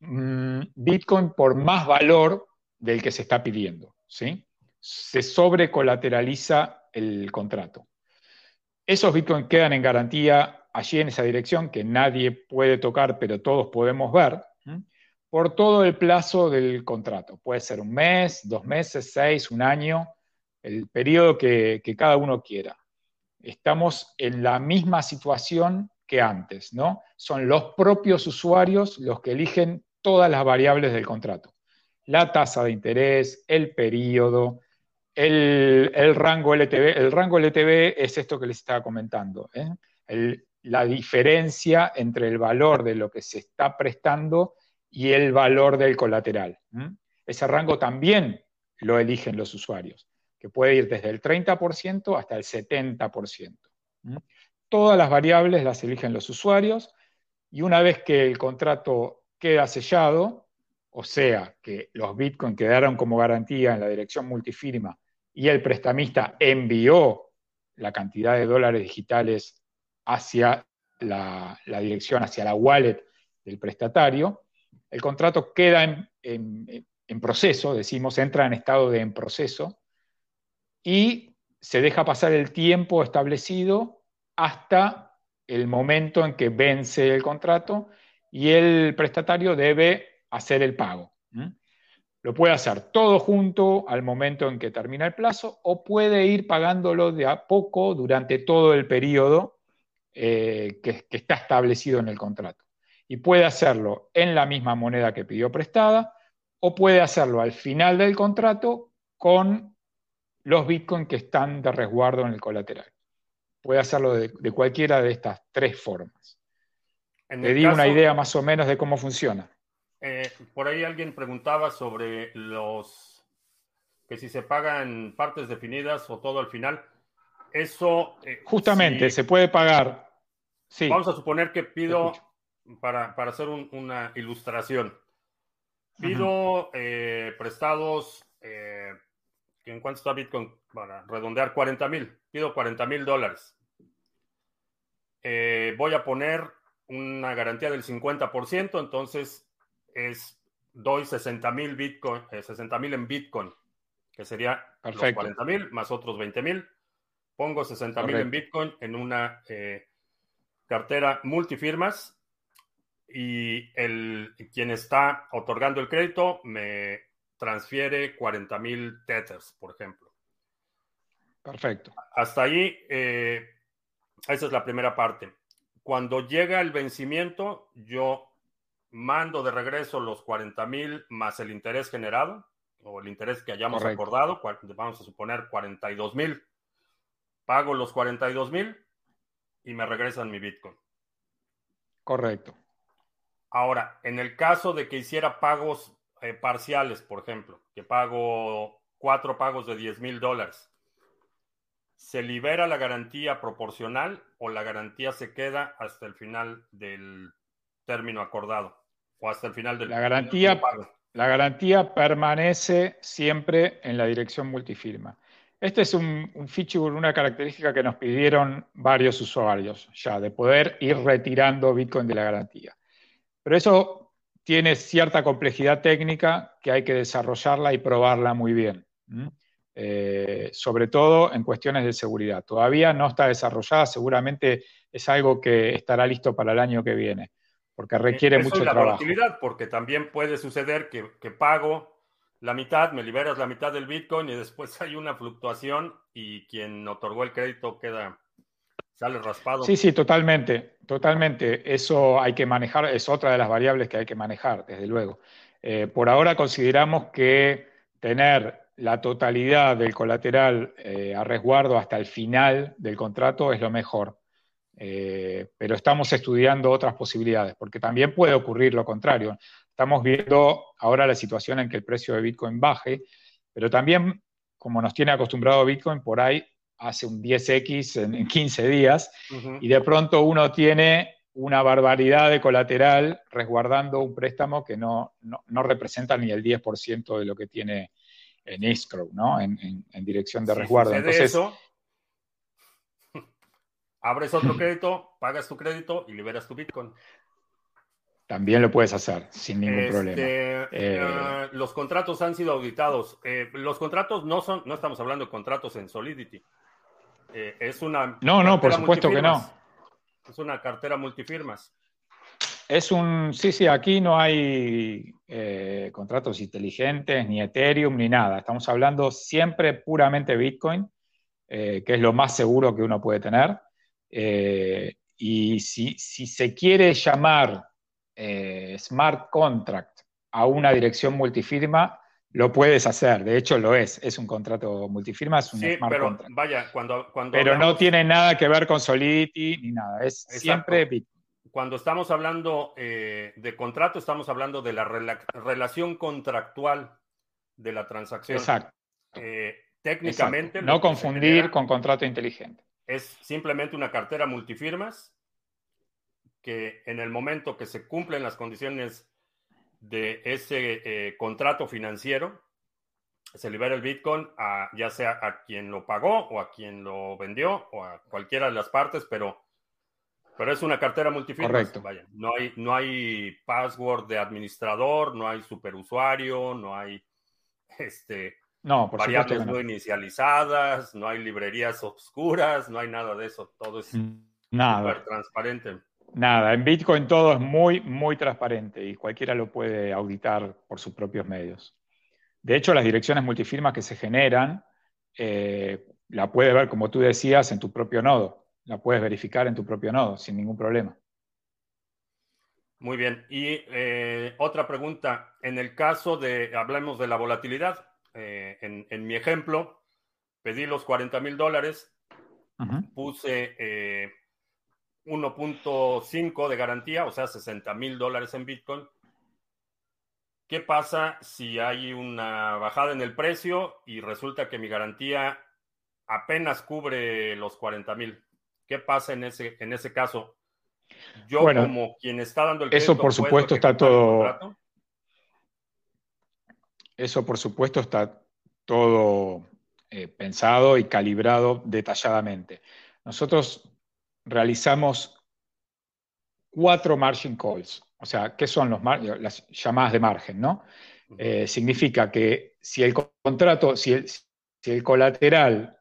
mm, Bitcoin por más valor del que se está pidiendo. ¿sí? Se sobrecolateraliza el contrato. Esos Bitcoin quedan en garantía allí en esa dirección que nadie puede tocar, pero todos podemos ver, por todo el plazo del contrato. Puede ser un mes, dos meses, seis, un año, el periodo que cada uno quiera estamos en la misma situación que antes, ¿no? Son los propios usuarios los que eligen todas las variables del contrato. La tasa de interés, el periodo, el, rango LTV. El rango LTV es esto que les estaba comentando. ¿eh? la diferencia entre el valor de lo que se está prestando y el valor del colateral. Ese rango también lo eligen los usuarios que puede ir desde el 30% hasta el 70%. Todas las variables las eligen los usuarios y una vez que el contrato queda sellado, o sea, que los bitcoins quedaron como garantía en la dirección multifirma y el prestamista envió la cantidad de dólares digitales hacia la, dirección, hacia la wallet del prestatario, el contrato queda en, en proceso, decimos, entra en estado de en proceso, y se deja pasar el tiempo establecido hasta el momento en que vence el contrato y el prestatario debe hacer el pago. Lo puede hacer todo junto al momento en que termina el plazo o puede ir pagándolo de a poco durante todo el periodo eh, que, que está establecido en el contrato. Y puede hacerlo en la misma moneda que pidió prestada o puede hacerlo al final del contrato con los bitcoins que están de resguardo en el colateral. Puede hacerlo de, cualquiera de estas tres formas. Le di una idea más o menos de cómo funciona. Eh, por ahí alguien preguntaba sobre los que si se pagan partes definidas o todo al final. Eso. Eh, Justamente, se puede pagar. Sí. Vamos a suponer que pido, para, hacer una ilustración, pido eh, prestados ¿En cuánto está Bitcoin? Para redondear 40 mil. Pido 40 mil dólares. Eh, voy a poner una garantía del 50%, entonces es doy 60 mil Bitcoin, 60 eh, mil en Bitcoin, que sería los 40 mil más otros 20 mil. Pongo 60 mil en Bitcoin en una eh, cartera multifirmas y el, quien está otorgando el crédito me transfiere 40 mil tethers, por ejemplo. Perfecto. Hasta ahí, eh, esa es la primera parte. Cuando llega el vencimiento, yo mando de regreso los 40 mil más el interés generado o el interés que hayamos acordado, vamos a suponer 42 mil pago los 42 mil y me regresan mi Bitcoin. Correcto. Ahora, en el caso de que hiciera pagos eh, parciales, por ejemplo, que pago cuatro pagos de 10 mil dólares, ¿se libera la garantía proporcional o la garantía se queda hasta el final del término acordado o hasta el final del la garantía pago? La garantía permanece siempre en la dirección multifirma. Este es un, un, feature, una característica que nos pidieron varios usuarios ya, de poder ir retirando Bitcoin de la garantía. Pero eso tiene cierta complejidad técnica que hay que desarrollarla y probarla muy bien. Eh, sobre todo en cuestiones de seguridad. Todavía no está desarrollada, seguramente es algo que estará listo para el año que viene, porque requiere Eso mucho es la trabajo. volatilidad, porque también puede suceder que, que pago la mitad, me liberas la mitad del Bitcoin y después hay una fluctuación y quien otorgó el crédito queda Sí, sí, totalmente, totalmente. Eso hay que manejar, es otra de las variables que hay que manejar, desde luego. Eh, por ahora consideramos que tener la totalidad del colateral eh, a resguardo hasta el final del contrato es lo mejor. Eh, pero estamos estudiando otras posibilidades, porque también puede ocurrir lo contrario. Estamos viendo ahora la situación en que el precio de Bitcoin baje, pero también, como nos tiene acostumbrado Bitcoin, por ahí hace un 10x en, en 15 días y de pronto uno tiene una barbaridad de colateral resguardando un préstamo que no, no, no representa ni el 10% de lo que tiene en escrow, ¿no? En, en, en dirección de si resguardo. Entonces, eso, abres otro crédito, pagas tu crédito y liberas tu Bitcoin. También lo puedes hacer sin ningún este, problema. Eh, uh, los contratos han sido auditados. Eh, los contratos no son, no estamos hablando de contratos en Solidity. Eh, es una. No, no, por supuesto que no. Es una cartera multifirmas. Es un. Sí, sí, aquí no hay eh, contratos inteligentes, ni Ethereum, ni nada. Estamos hablando siempre puramente Bitcoin, eh, que es lo más seguro que uno puede tener. y si, si, se quiere llamar smart contract a una dirección multifirma, lo puedes hacer, de hecho lo es, es un contrato multifirma, es un sí, smart pero contract. Vaya, cuando, cuando pero hablamos, no tiene nada que ver con Solidity ni nada, es Exacto. siempre Bitcoin. Cuando estamos hablando eh, de contrato, estamos hablando de la rela relación contractual de la transacción. Exacto. Eh, técnicamente. Exacto. No confundir con contrato inteligente. Es simplemente una cartera multifirmas que en el momento que se cumplen las condiciones de ese eh, contrato financiero, se libera el Bitcoin a, ya sea a quien lo pagó o a quien lo vendió o a cualquiera de las partes, pero, pero es una cartera multifirma. Correcto. Vaya, no hay, no hay password de administrador, no hay superusuario, no hay este, no, por variables no. no inicializadas, no hay librerías obscuras, no hay nada de eso. Todo es nada. súper transparente. Nada, en Bitcoin todo es muy, muy transparente y cualquiera lo puede auditar por sus propios medios. De hecho, las direcciones multifirmas que se generan, eh, la puedes ver, como tú decías, en tu propio nodo. La puedes verificar en tu propio nodo sin ningún problema. Muy bien. Y eh, otra pregunta. En el caso de, hablemos de la volatilidad. Eh, en, en, mi ejemplo, pedí los 40 mil dólares, uh -huh. puse 1.5 de garantía, o sea, 60 mil dólares en Bitcoin. ¿Qué pasa si hay una bajada en el precio y resulta que mi garantía apenas cubre los 40 mil? ¿Qué pasa en ese, en ese caso? Yo bueno, como quien está dando el Eso por supuesto está todo... Eso por supuesto está todo eh, pensado y calibrado detalladamente. Nosotros realizamos cuatro margin calls. O sea, ¿qué son los las llamadas de margen? ¿no? Eh, significa que si el contrato, si el, si el colateral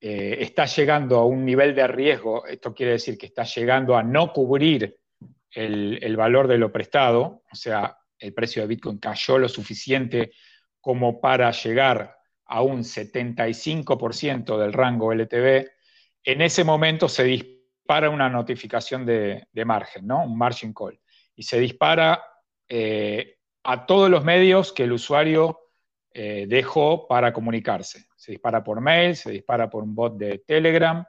eh, está llegando a un nivel de riesgo, esto quiere decir que está llegando a no cubrir el, el valor de lo prestado, o sea, el precio de Bitcoin cayó lo suficiente como para llegar a un 75% del rango LTV, en ese momento se dispara una notificación de, margen, ¿no? un margin call, y se dispara eh, a todos los medios que el usuario eh, dejó para comunicarse. Se dispara por mail, se dispara por un bot de Telegram,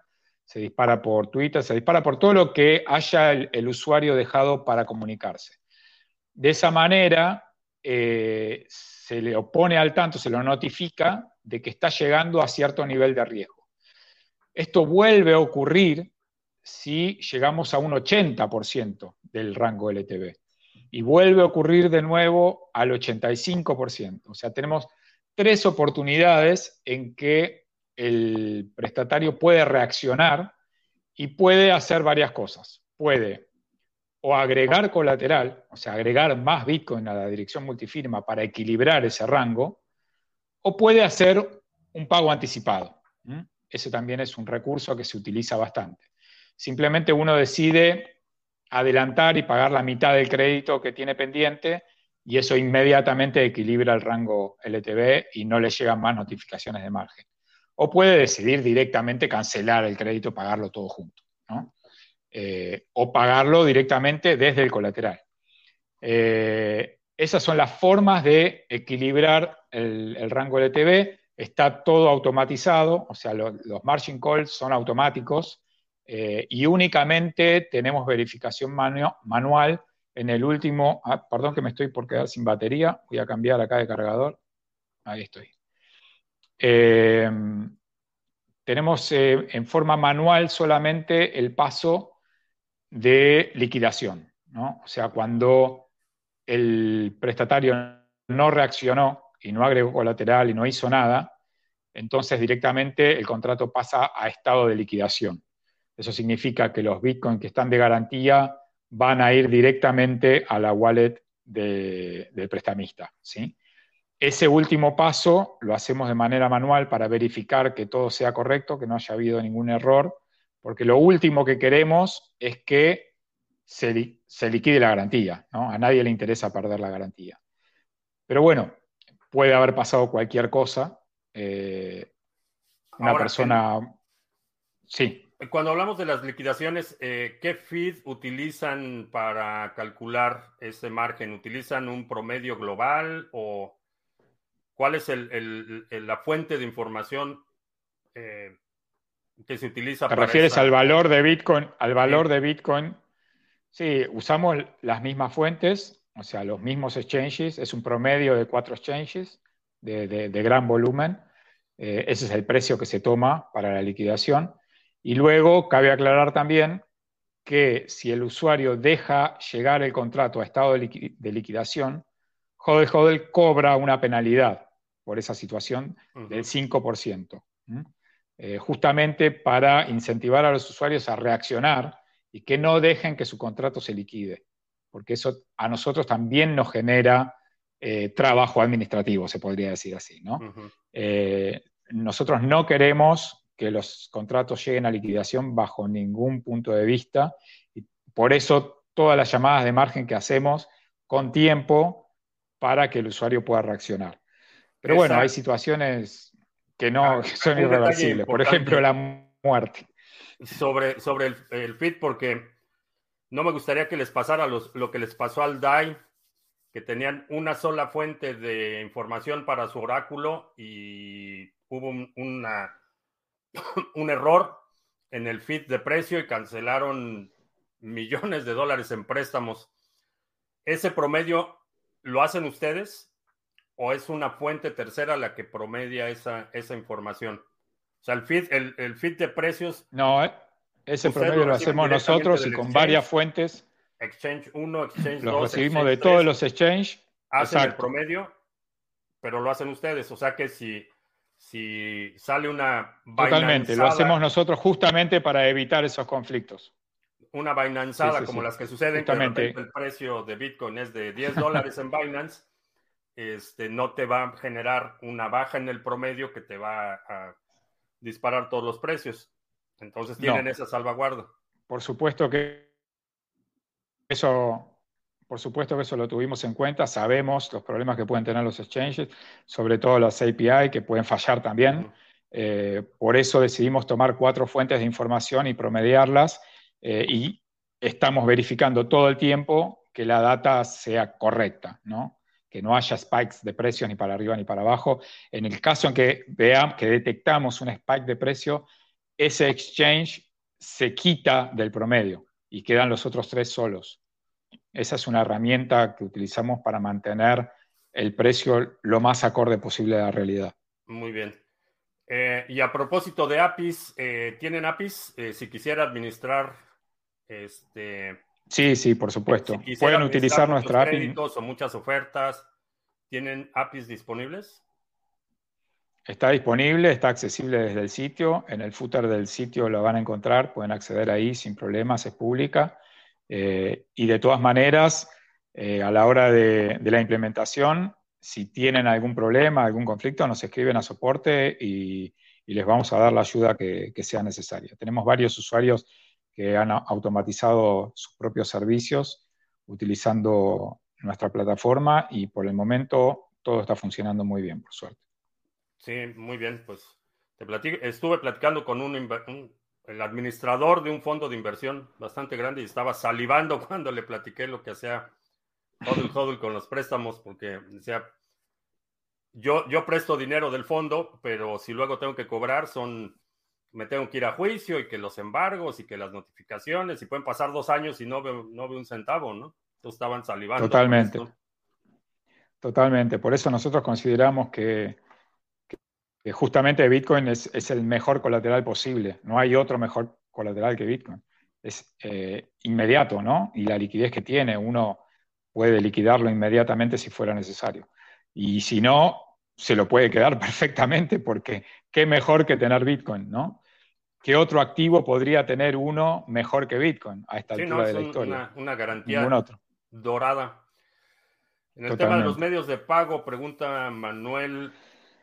se dispara por Twitter, se dispara por todo lo que haya el, usuario dejado para comunicarse. De esa manera, eh, se le opone al tanto, se lo notifica de que está llegando a cierto nivel de riesgo. Esto vuelve a ocurrir si llegamos a un 80% del rango LTV. Y vuelve a ocurrir de nuevo al 85%. O sea, tenemos tres oportunidades en que el prestatario puede reaccionar y puede hacer varias cosas. Puede o agregar colateral, o sea, agregar más Bitcoin a la dirección multifirma para equilibrar ese rango, o puede hacer un pago anticipado. Ese también es un recurso que se utiliza bastante. Simplemente uno decide adelantar y pagar la mitad del crédito que tiene pendiente y eso inmediatamente equilibra el rango LTV y no le llegan más notificaciones de margen. O puede decidir directamente cancelar el crédito, pagarlo todo junto, eh, o pagarlo directamente desde el colateral. Eh, esas son las formas de equilibrar el, rango LTV. Está todo automatizado, o sea, los margin calls son automáticos eh, y únicamente tenemos verificación manual en el último, ah, perdón que me estoy por quedar sin batería, voy a cambiar acá de cargador, ahí estoy. Eh, tenemos eh, en forma manual solamente el paso de liquidación, ¿no? O sea, cuando el prestatario no reaccionó y no agregó colateral y no hizo nada, entonces directamente el contrato pasa a estado de liquidación. Eso significa que los bitcoins que están de garantía van a ir directamente a la wallet del prestamista. ¿sí? Ese último paso lo hacemos de manera manual para verificar que todo sea correcto, que no haya habido ningún error, porque lo último que queremos es que se, liquide la garantía. A nadie le interesa perder la garantía. Pero bueno, puede haber pasado cualquier cosa. Eh, una persona... Sí. Cuando hablamos de las liquidaciones, eh, ¿qué feed utilizan para calcular ese margen? ¿Utilizan un promedio global o cuál es la fuente de información eh, que se utiliza ¿Te refieres al valor de Bitcoin? Al valor de Bitcoin. Sí, usamos las mismas fuentes, o sea, los mismos exchanges. Es un promedio de cuatro exchanges de, gran volumen. Eh, ese es el precio que se toma para la liquidación. Y luego cabe aclarar también que si el usuario deja llegar el contrato a estado de, liquidación, Hodel Hodel cobra una penalidad por esa situación del 5%, eh, justamente para incentivar a los usuarios a reaccionar y que no dejen que su contrato se liquide, porque eso a nosotros también nos genera eh, trabajo administrativo, se podría decir así. Eh, nosotros no queremos que los contratos lleguen a liquidación bajo ningún punto de vista. Y por eso todas las llamadas de margen que hacemos con tiempo para que el usuario pueda reaccionar. Pero bueno, hay situaciones que no ah, son irreversibles. Por ejemplo, la muerte. Sobre, sobre el, el FIT, porque no me gustaría que les pasara lo que les pasó al DAI, que tenían una sola fuente de información para su oráculo y hubo un error en el feed de precio y cancelaron millones de dólares en préstamos. ¿Ese promedio lo hacen ustedes o es una fuente tercera la que promedia esa, esa información? O sea, el feed, el, feed de precios. No, eh, ese promedio lo, hacemos nosotros y con varias fuentes. Exchange 1, Exchange 2. Lo recibimos de todos los exchange. Hacen el promedio, pero lo hacen ustedes. O sea que si si sale una Totalmente, lo hacemos nosotros justamente para evitar esos conflictos. Una Binanceada como las que suceden, que el precio de Bitcoin es de 10 dólares en Binance, este, no te va a generar una baja en el promedio que te va a disparar todos los precios. Entonces tienen esa salvaguarda. Por supuesto que eso por supuesto que eso lo tuvimos en cuenta, sabemos los problemas que pueden tener los exchanges, sobre todo las API que pueden fallar también. Eh, por eso decidimos tomar cuatro fuentes de información y promediarlas eh, y estamos verificando todo el tiempo que la data sea correcta, ¿no? que no haya spikes de precios ni para arriba ni para abajo. En el caso en que veamos que detectamos un spike de precio, ese exchange se quita del promedio y quedan los otros tres solos. Esa es una herramienta que utilizamos para mantener el precio lo más acorde posible a la realidad. Muy bien. Eh, y a propósito de APIs, eh, ¿tienen APIs? Eh, si quisiera administrar este. Sí, sí, por supuesto. Pueden utilizar nuestra API. o muchas ofertas. ¿Tienen APIs disponibles? Está disponible, está accesible desde el sitio. En el footer del sitio lo van a encontrar, pueden acceder ahí sin problemas, es pública. y de todas maneras, a la hora de, la implementación, si tienen algún problema, algún conflicto, nos escriben a soporte y, les vamos a dar la ayuda que, que sea necesaria. Tenemos varios usuarios que han automatizado sus propios servicios utilizando nuestra plataforma y por el momento todo está funcionando muy bien, por suerte. Sí, muy bien. Pues te estuve platicando con un, el administrador de un fondo de inversión bastante grande y estaba salivando cuando le platiqué lo que hacía Hodl Hodl con los préstamos, porque decía, yo, yo presto dinero del fondo, pero si luego tengo que cobrar son me tengo que ir a juicio y que los embargos y que las notificaciones y pueden pasar dos años y no veo, no veo un centavo, ¿no? Entonces estaban salivando. Totalmente. Totalmente. Por eso nosotros consideramos que, justamente Bitcoin es, el mejor colateral posible. No hay otro mejor colateral que Bitcoin. Es eh, inmediato, ¿no? Y la liquidez que tiene, uno puede liquidarlo inmediatamente si fuera necesario. Y si no, se lo puede quedar perfectamente porque qué mejor que tener Bitcoin, ¿no? ¿Qué otro activo podría tener uno mejor que Bitcoin a esta altura de la historia? Una, garantía dorada. En el tema de los medios de pago, pregunta Manuel,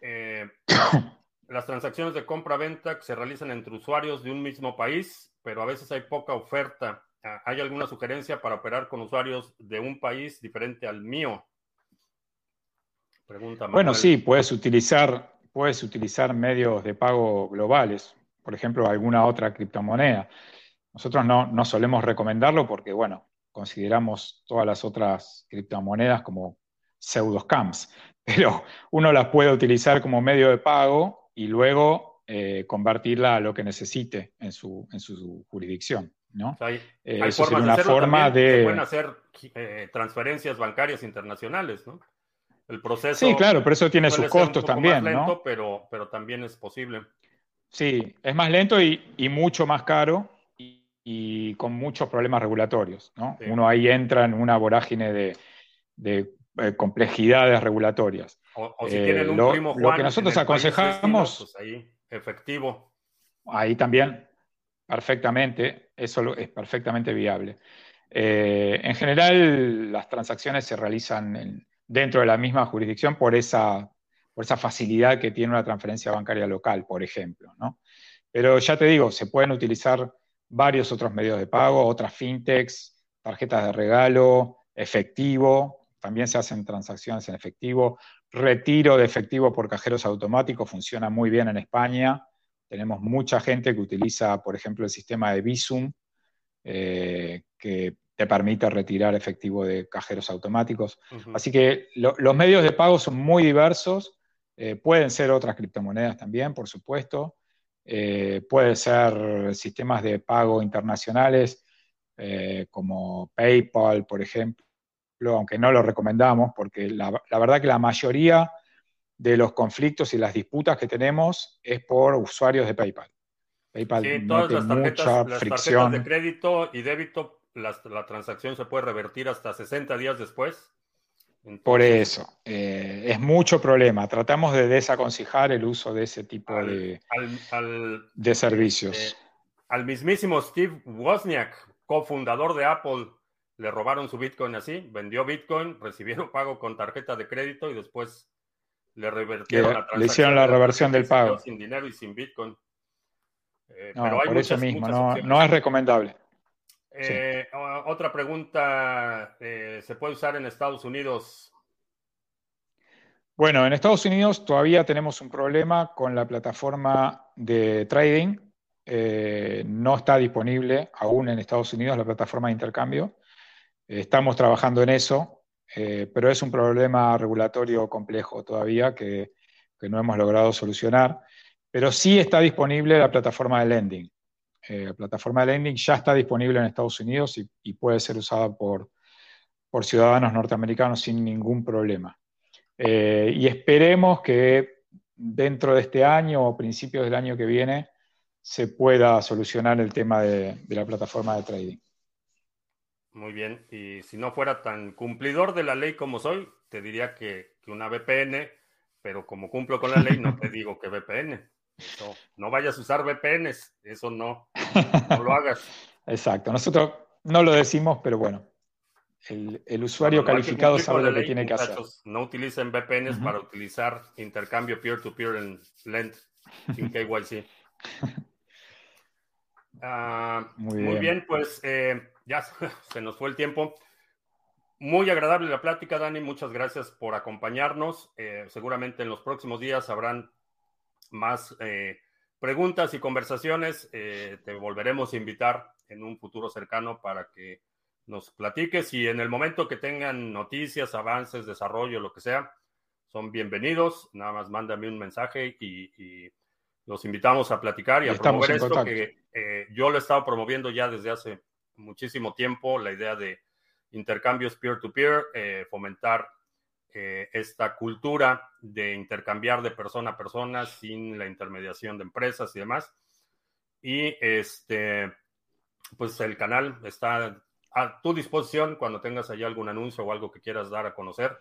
eh, las transacciones de compra-venta se realizan entre usuarios de un mismo país, pero a veces hay poca oferta. ¿Hay alguna sugerencia para operar con usuarios de un país diferente al mío? Pregunta Bueno, sí, puedes utilizar, puedes utilizar medios de pago globales, por ejemplo, alguna otra criptomoneda. Nosotros no, no solemos recomendarlo porque, bueno, consideramos todas las otras criptomonedas como pseudo scams, pero uno las puede utilizar como medio de pago y luego eh, convertirla a lo que necesite en su, en su jurisdicción. ¿no? hay, eh, una forma de... pueden hacer eh, transferencias bancarias internacionales, ¿no? El proceso. Sí, claro, pero eso tiene sus costos también. lento, pero, pero también es posible. Sí, es más lento y, mucho más caro y, con muchos problemas regulatorios. ¿no? Uno ahí entra en una vorágine de, eh, complejidades regulatorias. O, si tienen un eh, lo, primo Juan, lo que nosotros aconsejamos. pues ahí, efectivo. Ahí también, perfectamente, eso es perfectamente viable. Eh, en general, las transacciones se realizan en, dentro de la misma jurisdicción por esa, por esa facilidad que tiene una transferencia bancaria local, por ejemplo. ¿no? Pero ya te digo, se pueden utilizar varios otros medios de pago, otras fintechs, tarjetas de regalo, efectivo, también se hacen transacciones en efectivo, retiro de efectivo por cajeros automáticos, funciona muy bien en España. Tenemos mucha gente que utiliza, por ejemplo, el sistema de Visum, eh, que te permite retirar efectivo de cajeros automáticos. Así que los medios de pago son muy diversos. Eh, pueden ser otras criptomonedas también, por supuesto. Eh, pueden ser sistemas de pago internacionales eh, como PayPal, por ejemplo, aunque no lo recomendamos porque la, verdad que la mayoría de los conflictos y las disputas que tenemos es por usuarios de PayPal. PayPal sí, todas las tarjetas, las tarjetas de crédito y débito la, transacción se puede revertir hasta 60 días después. Por eso, eh, es mucho problema. Tratamos de desaconsejar el uso de ese tipo de, de servicios. Eh, al mismísimo Steve Wozniak, cofundador de Apple, le robaron su Bitcoin así, vendió Bitcoin, recibieron pago con tarjeta de crédito y después le revertieron la transacción. Le hicieron la reversión del pago. Sin dinero y sin Bitcoin. Eh, pero hay por eso mismo, no es recomendable. Eh, otra pregunta, eh, ¿se puede usar en Estados Unidos? Bueno, en Estados Unidos todavía tenemos un problema con la plataforma de trading. No está disponible aún en Estados Unidos la plataforma de intercambio. Estamos trabajando en eso. eh, pero es un problema regulatorio complejo todavía que, no hemos logrado solucionar. Pero sí está disponible la plataforma de lending. Eh, la plataforma de lending ya está disponible en Estados Unidos y, puede ser usada por, ciudadanos norteamericanos sin ningún problema. Eh, y esperemos que dentro de este año o principios del año que viene se pueda solucionar el tema de la plataforma de trading. Muy bien. Y si no fuera tan cumplidor de la ley como soy, te diría que, una VPN, pero como cumplo con la ley, no te digo que VPN. no vayas a usar VPNs, eso no, no lo hagas. Exacto. Nosotros no lo decimos, pero bueno, el, usuario calificado sabe lo que tiene que hacer. No utilicen VPNs para utilizar intercambio peer-to-peer en Lend sin KYC. Ah, muy, bien. pues eh, ya se nos fue el tiempo. Muy agradable la plática, Dani. Muchas gracias por acompañarnos. Eh, seguramente en los próximos días habrán más eh, preguntas y conversaciones. Eh, te volveremos a invitar en un futuro cercano para que nos platiques y en el momento que tengan noticias, avances, desarrollo, lo que sea, son bienvenidos. Nada más mándame un mensaje y, los invitamos a platicar y, a promover esto que yo lo he estado promoviendo ya desde hace muchísimo tiempo la idea de intercambios peer-to-peer, eh, fomentar eh, esta cultura de intercambiar de persona a persona sin la intermediación de empresas y demás. Y este, pues el canal está a tu disposición cuando tengas allá algún anuncio o algo que quieras dar a conocer.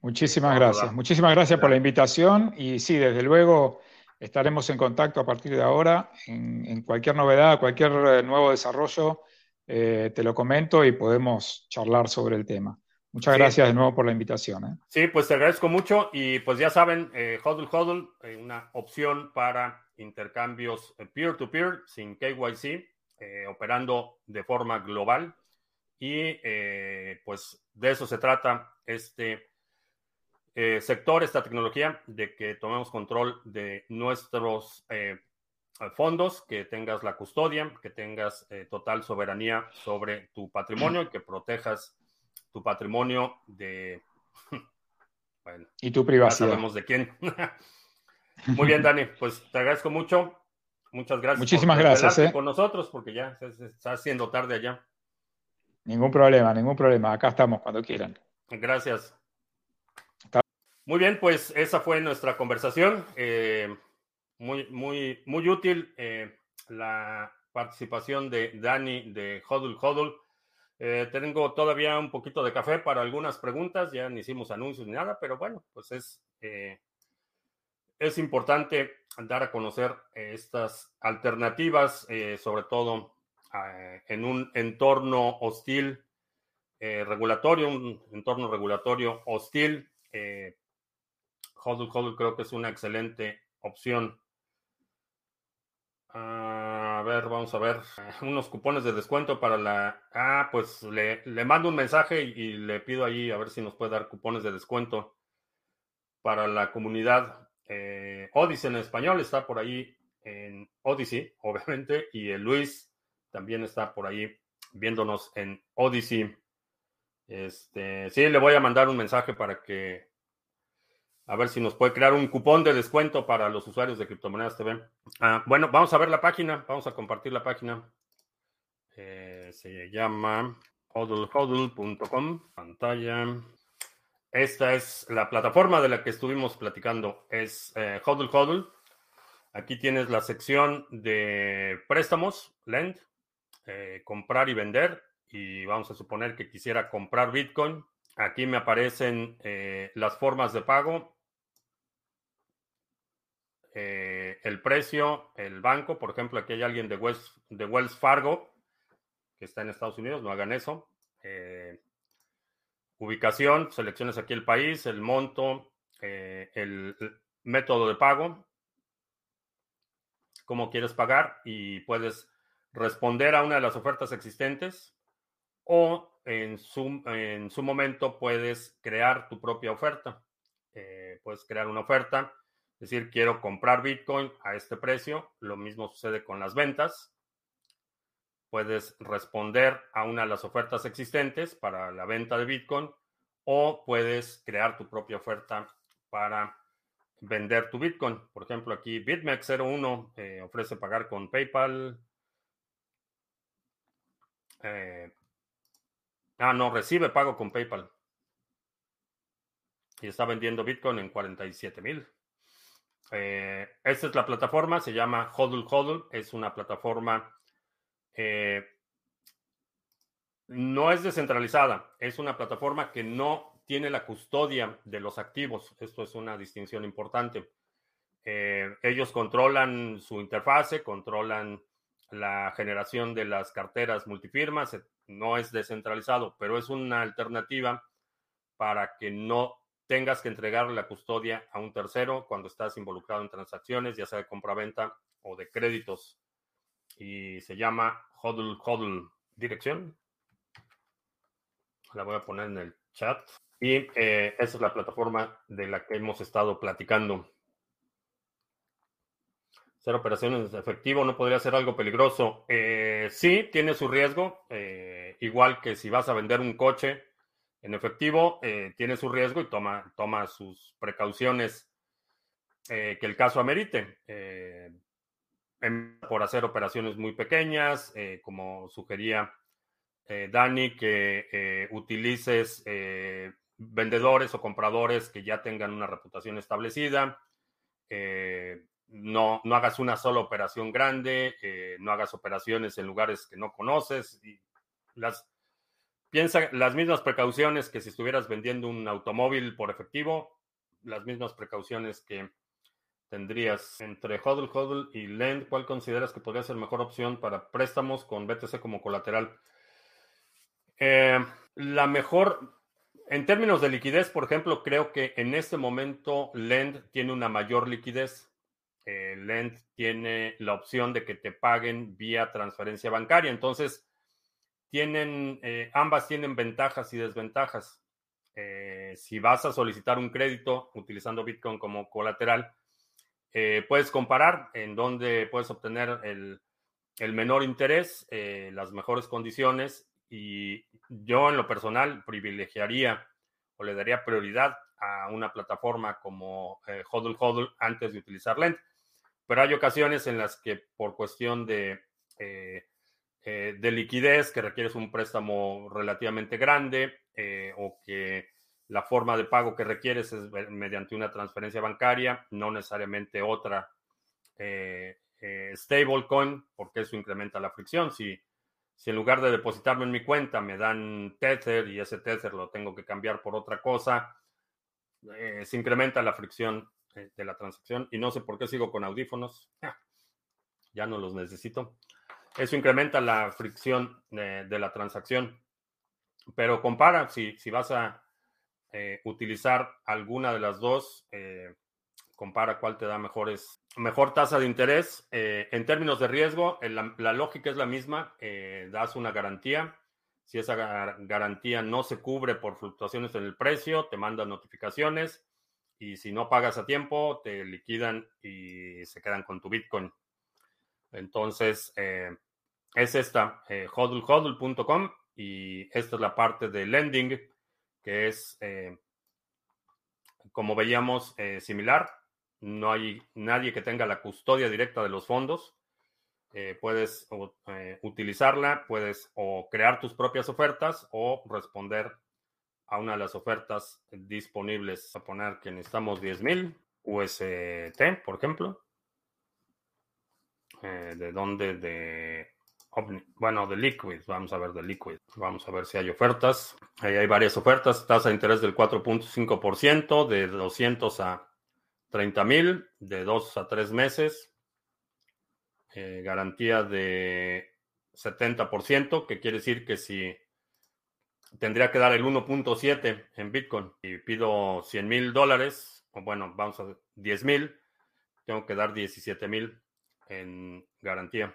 Muchísimas gracias. Muchísimas gracias por la invitación y sí, desde luego estaremos en contacto a partir de ahora en, en cualquier novedad, cualquier eh, nuevo desarrollo eh, te lo comento y podemos charlar sobre el tema. Muchas gracias de nuevo por la invitación. ¿eh? Sí, pues te agradezco mucho y pues ya saben, eh, Hodl Hodl, eh, una opción para intercambios peer-to-peer sin KYC, operando de forma global y pues de eso se trata este sector, esta tecnología, de que tomemos control de nuestros fondos, que tengas la custodia, que tengas eh, total soberanía sobre tu patrimonio y que protejas tu patrimonio de... bueno, y tu privacidad. sabemos de quién. Muy bien, Dani, pues te agradezco mucho. Muchas gracias. Muchísimas gracias. Eh. Con nosotros, porque ya se, está haciendo tarde allá. Ningún problema, ningún problema. Acá estamos cuando quieran. Gracias. Muy bien, pues esa fue nuestra conversación. Eh, muy, muy, muy útil eh, la participación de Dani de Hodul Hodul. Eh, tengo todavía un poquito de café para algunas preguntas, ya no hicimos anuncios ni nada, pero bueno, pues es, eh, es importante dar a conocer estas alternativas, sobre todo en un entorno hostil regulatorio, un entorno regulatorio hostil. Hodul Hodul creo que es una excelente opción a ver, vamos a ver. Unos cupones de descuento para la. Ah, pues le, mando un mensaje y, le pido ahí a ver si nos puede dar cupones de descuento para la comunidad. Eh, Odyssey en español está por ahí en Odyssey, obviamente, y el Luis también está por ahí viéndonos en Odyssey. Este, sí, le voy a mandar un mensaje para que a ver si nos puede crear un cupón de descuento para los usuarios de Criptomonedas TV. Ah, bueno, vamos a ver la página. Vamos a compartir la página. Eh, se llama hodlhodl.com. Pantalla. Esta es la plataforma de la que estuvimos platicando. Es eh, HODL Aquí tienes la sección de préstamos, Lend, eh, comprar y vender. Y vamos a suponer que quisiera comprar Bitcoin. Aquí me aparecen eh, las formas de pago eh, el precio, el banco, por ejemplo, aquí hay alguien de Wells, de Wells Fargo que está en Estados Unidos, no hagan eso. Eh, ubicación, selecciones aquí el país, el monto, eh, el, método de pago, cómo quieres pagar y puedes responder a una de las ofertas existentes o en su, en su momento puedes crear tu propia oferta. puedes crear una oferta es decir, quiero comprar Bitcoin a este precio. Lo mismo sucede con las ventas. Puedes responder a una de las ofertas existentes para la venta de Bitcoin o puedes crear tu propia oferta para vender tu Bitcoin. Por ejemplo, aquí BitMEX01 eh, ofrece pagar con PayPal. Eh, ah, no, recibe pago con PayPal. Y está vendiendo Bitcoin en 47 mil. Eh, esta es la plataforma, se llama Hodl Hodl. Es una plataforma no es descentralizada, es una plataforma que no tiene la custodia de los activos. Esto es una distinción importante. Eh, ellos controlan su interfase, controlan la generación de las carteras multifirmas. No es descentralizado, pero es una alternativa para que no tengas que entregar la custodia a un tercero cuando estás involucrado en transacciones, ya sea de compra-venta o de créditos. Y se llama HODL HODL. ¿Dirección? La voy a poner en el chat. Y eh, esa es la plataforma de la que hemos estado platicando. Hacer operaciones en efectivo no podría ser algo peligroso. Eh, sí, tiene su riesgo. Eh, igual que si vas a vender un coche en efectivo, tiene su riesgo y toma, toma sus precauciones que el caso amerite. por hacer operaciones muy pequeñas, como sugería Dani, que utilices vendedores o compradores que ya tengan una reputación establecida. Eh, no, no hagas una sola operación grande, eh, no hagas operaciones en lugares que no conoces. Y las, piensa las mismas precauciones que si estuvieras vendiendo un automóvil por efectivo, las mismas precauciones que tendrías entre HODL, HODL y LEND. ¿Cuál consideras que podría ser mejor opción para préstamos con BTC como colateral? Eh, la mejor, en términos de liquidez, por ejemplo, creo que en este momento Lend tiene una mayor liquidez. Eh, Lend tiene la opción de que te paguen vía transferencia bancaria. Entonces, tienen, eh, ambas tienen ventajas y desventajas. Eh, si vas a solicitar un crédito utilizando Bitcoin como colateral, puedes comparar en dónde puedes obtener el, el menor interés, las mejores condiciones y yo en lo personal privilegiaría o le daría prioridad a una plataforma como eh, Hodl Hodl antes de utilizar Lend. Pero hay ocasiones en las que por cuestión de, eh, eh, de liquidez, que requieres un préstamo relativamente grande eh, o que la forma de pago que requieres es mediante una transferencia bancaria, no necesariamente otra stablecoin, porque eso incrementa la fricción. Si si en lugar de depositarme en mi cuenta me dan Tether y ese Tether lo tengo que cambiar por otra cosa, eh, se incrementa la fricción eh, de la transacción y no sé por qué sigo con audífonos. Ya no los necesito. Eso incrementa la fricción de la transacción. Pero compara, si, si vas a eh, utilizar alguna de las dos, compara cuál te da mejores, mejor tasa de interés. Eh, en términos de riesgo, la, lógica es la misma. Eh, das una garantía. Si esa garantía no se cubre por fluctuaciones en el precio, te mandan notificaciones. Y si no pagas a tiempo, te liquidan y se quedan con tu Bitcoin. Entonces, eh, es esta, eh, hodlhodl.com. Y esta es la parte de lending, que es, como veíamos, similar no hay nadie que tenga la custodia directa de los fondos. Eh, puedes eh, utilizarla, puedes o crear tus propias ofertas o responder a una de las ofertas disponibles. A poner que necesitamos 10.000 UST, por ejemplo. Eh, ¿De dónde? De bueno, de Liquid, vamos a ver de Liquid, vamos a ver si hay ofertas. Ahí hay varias ofertas, tasa de interés del 4.5%, de 200 a 30 mil de dos a tres meses. Eh, garantía de 70%, que quiere decir que si tendría que dar el 1.7 en Bitcoin y pido 100 mil dólares, o bueno, vamos a 10 mil, tengo que dar 17 mil en garantía.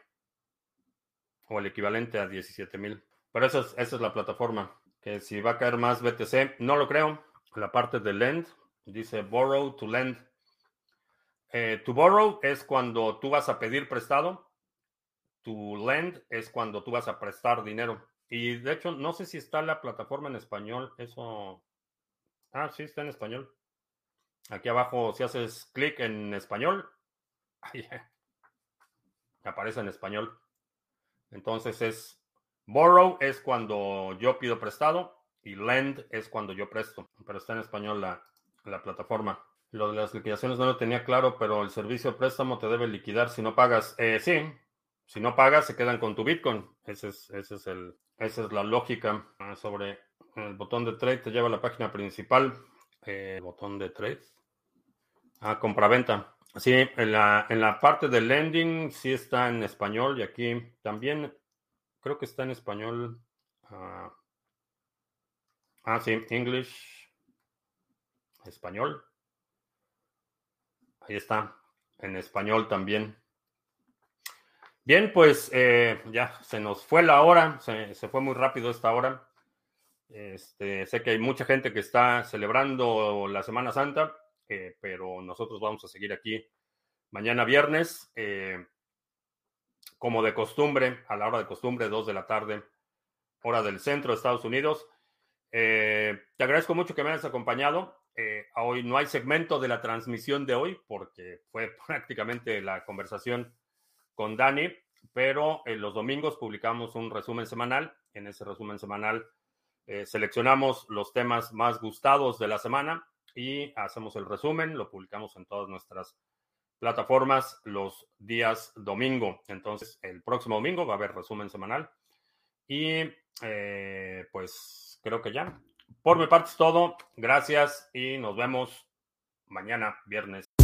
O el equivalente a 17 mil. Pero esa es, esa es la plataforma. Que si va a caer más BTC, no lo creo. La parte de lend dice borrow to lend. Eh, to borrow es cuando tú vas a pedir prestado. To lend es cuando tú vas a prestar dinero. Y de hecho, no sé si está la plataforma en español. Eso Ah, sí, está en español. Aquí abajo, si haces clic en español, aparece en español. Entonces es borrow es cuando yo pido prestado y lend es cuando yo presto, pero está en español la, la plataforma. Lo de las liquidaciones no lo tenía claro, pero el servicio de préstamo te debe liquidar si no pagas. Eh, sí, si no pagas se quedan con tu Bitcoin. Ese es, ese es el, esa es la lógica ah, sobre el botón de trade. Te lleva a la página principal. Eh, botón de trade. Ah, compraventa. Sí, en la, en la parte de lending sí está en español y aquí también creo que está en español. ah, ah sí, English. Español. Ahí está, en español también. Bien, pues eh, ya se nos fue la hora, se, se, fue muy rápido esta hora. Este, sé que hay mucha gente que está celebrando la Semana Santa, eh, pero nosotros vamos a seguir aquí mañana viernes, eh, como de costumbre, a la hora de costumbre, 2 de la tarde, hora del centro de Estados Unidos. te agradezco mucho que me hayas acompañado. Eh, hoy no hay segmento de la transmisión de hoy porque fue prácticamente la conversación con Dani, pero en los domingos publicamos un resumen semanal. En ese resumen semanal eh, seleccionamos los temas más gustados de la semana y hacemos el resumen, lo publicamos en todas nuestras plataformas los días domingo. Entonces, el próximo domingo va a haber resumen semanal. Y eh, pues creo que ya. Por mi parte es todo. Gracias y nos vemos mañana, viernes.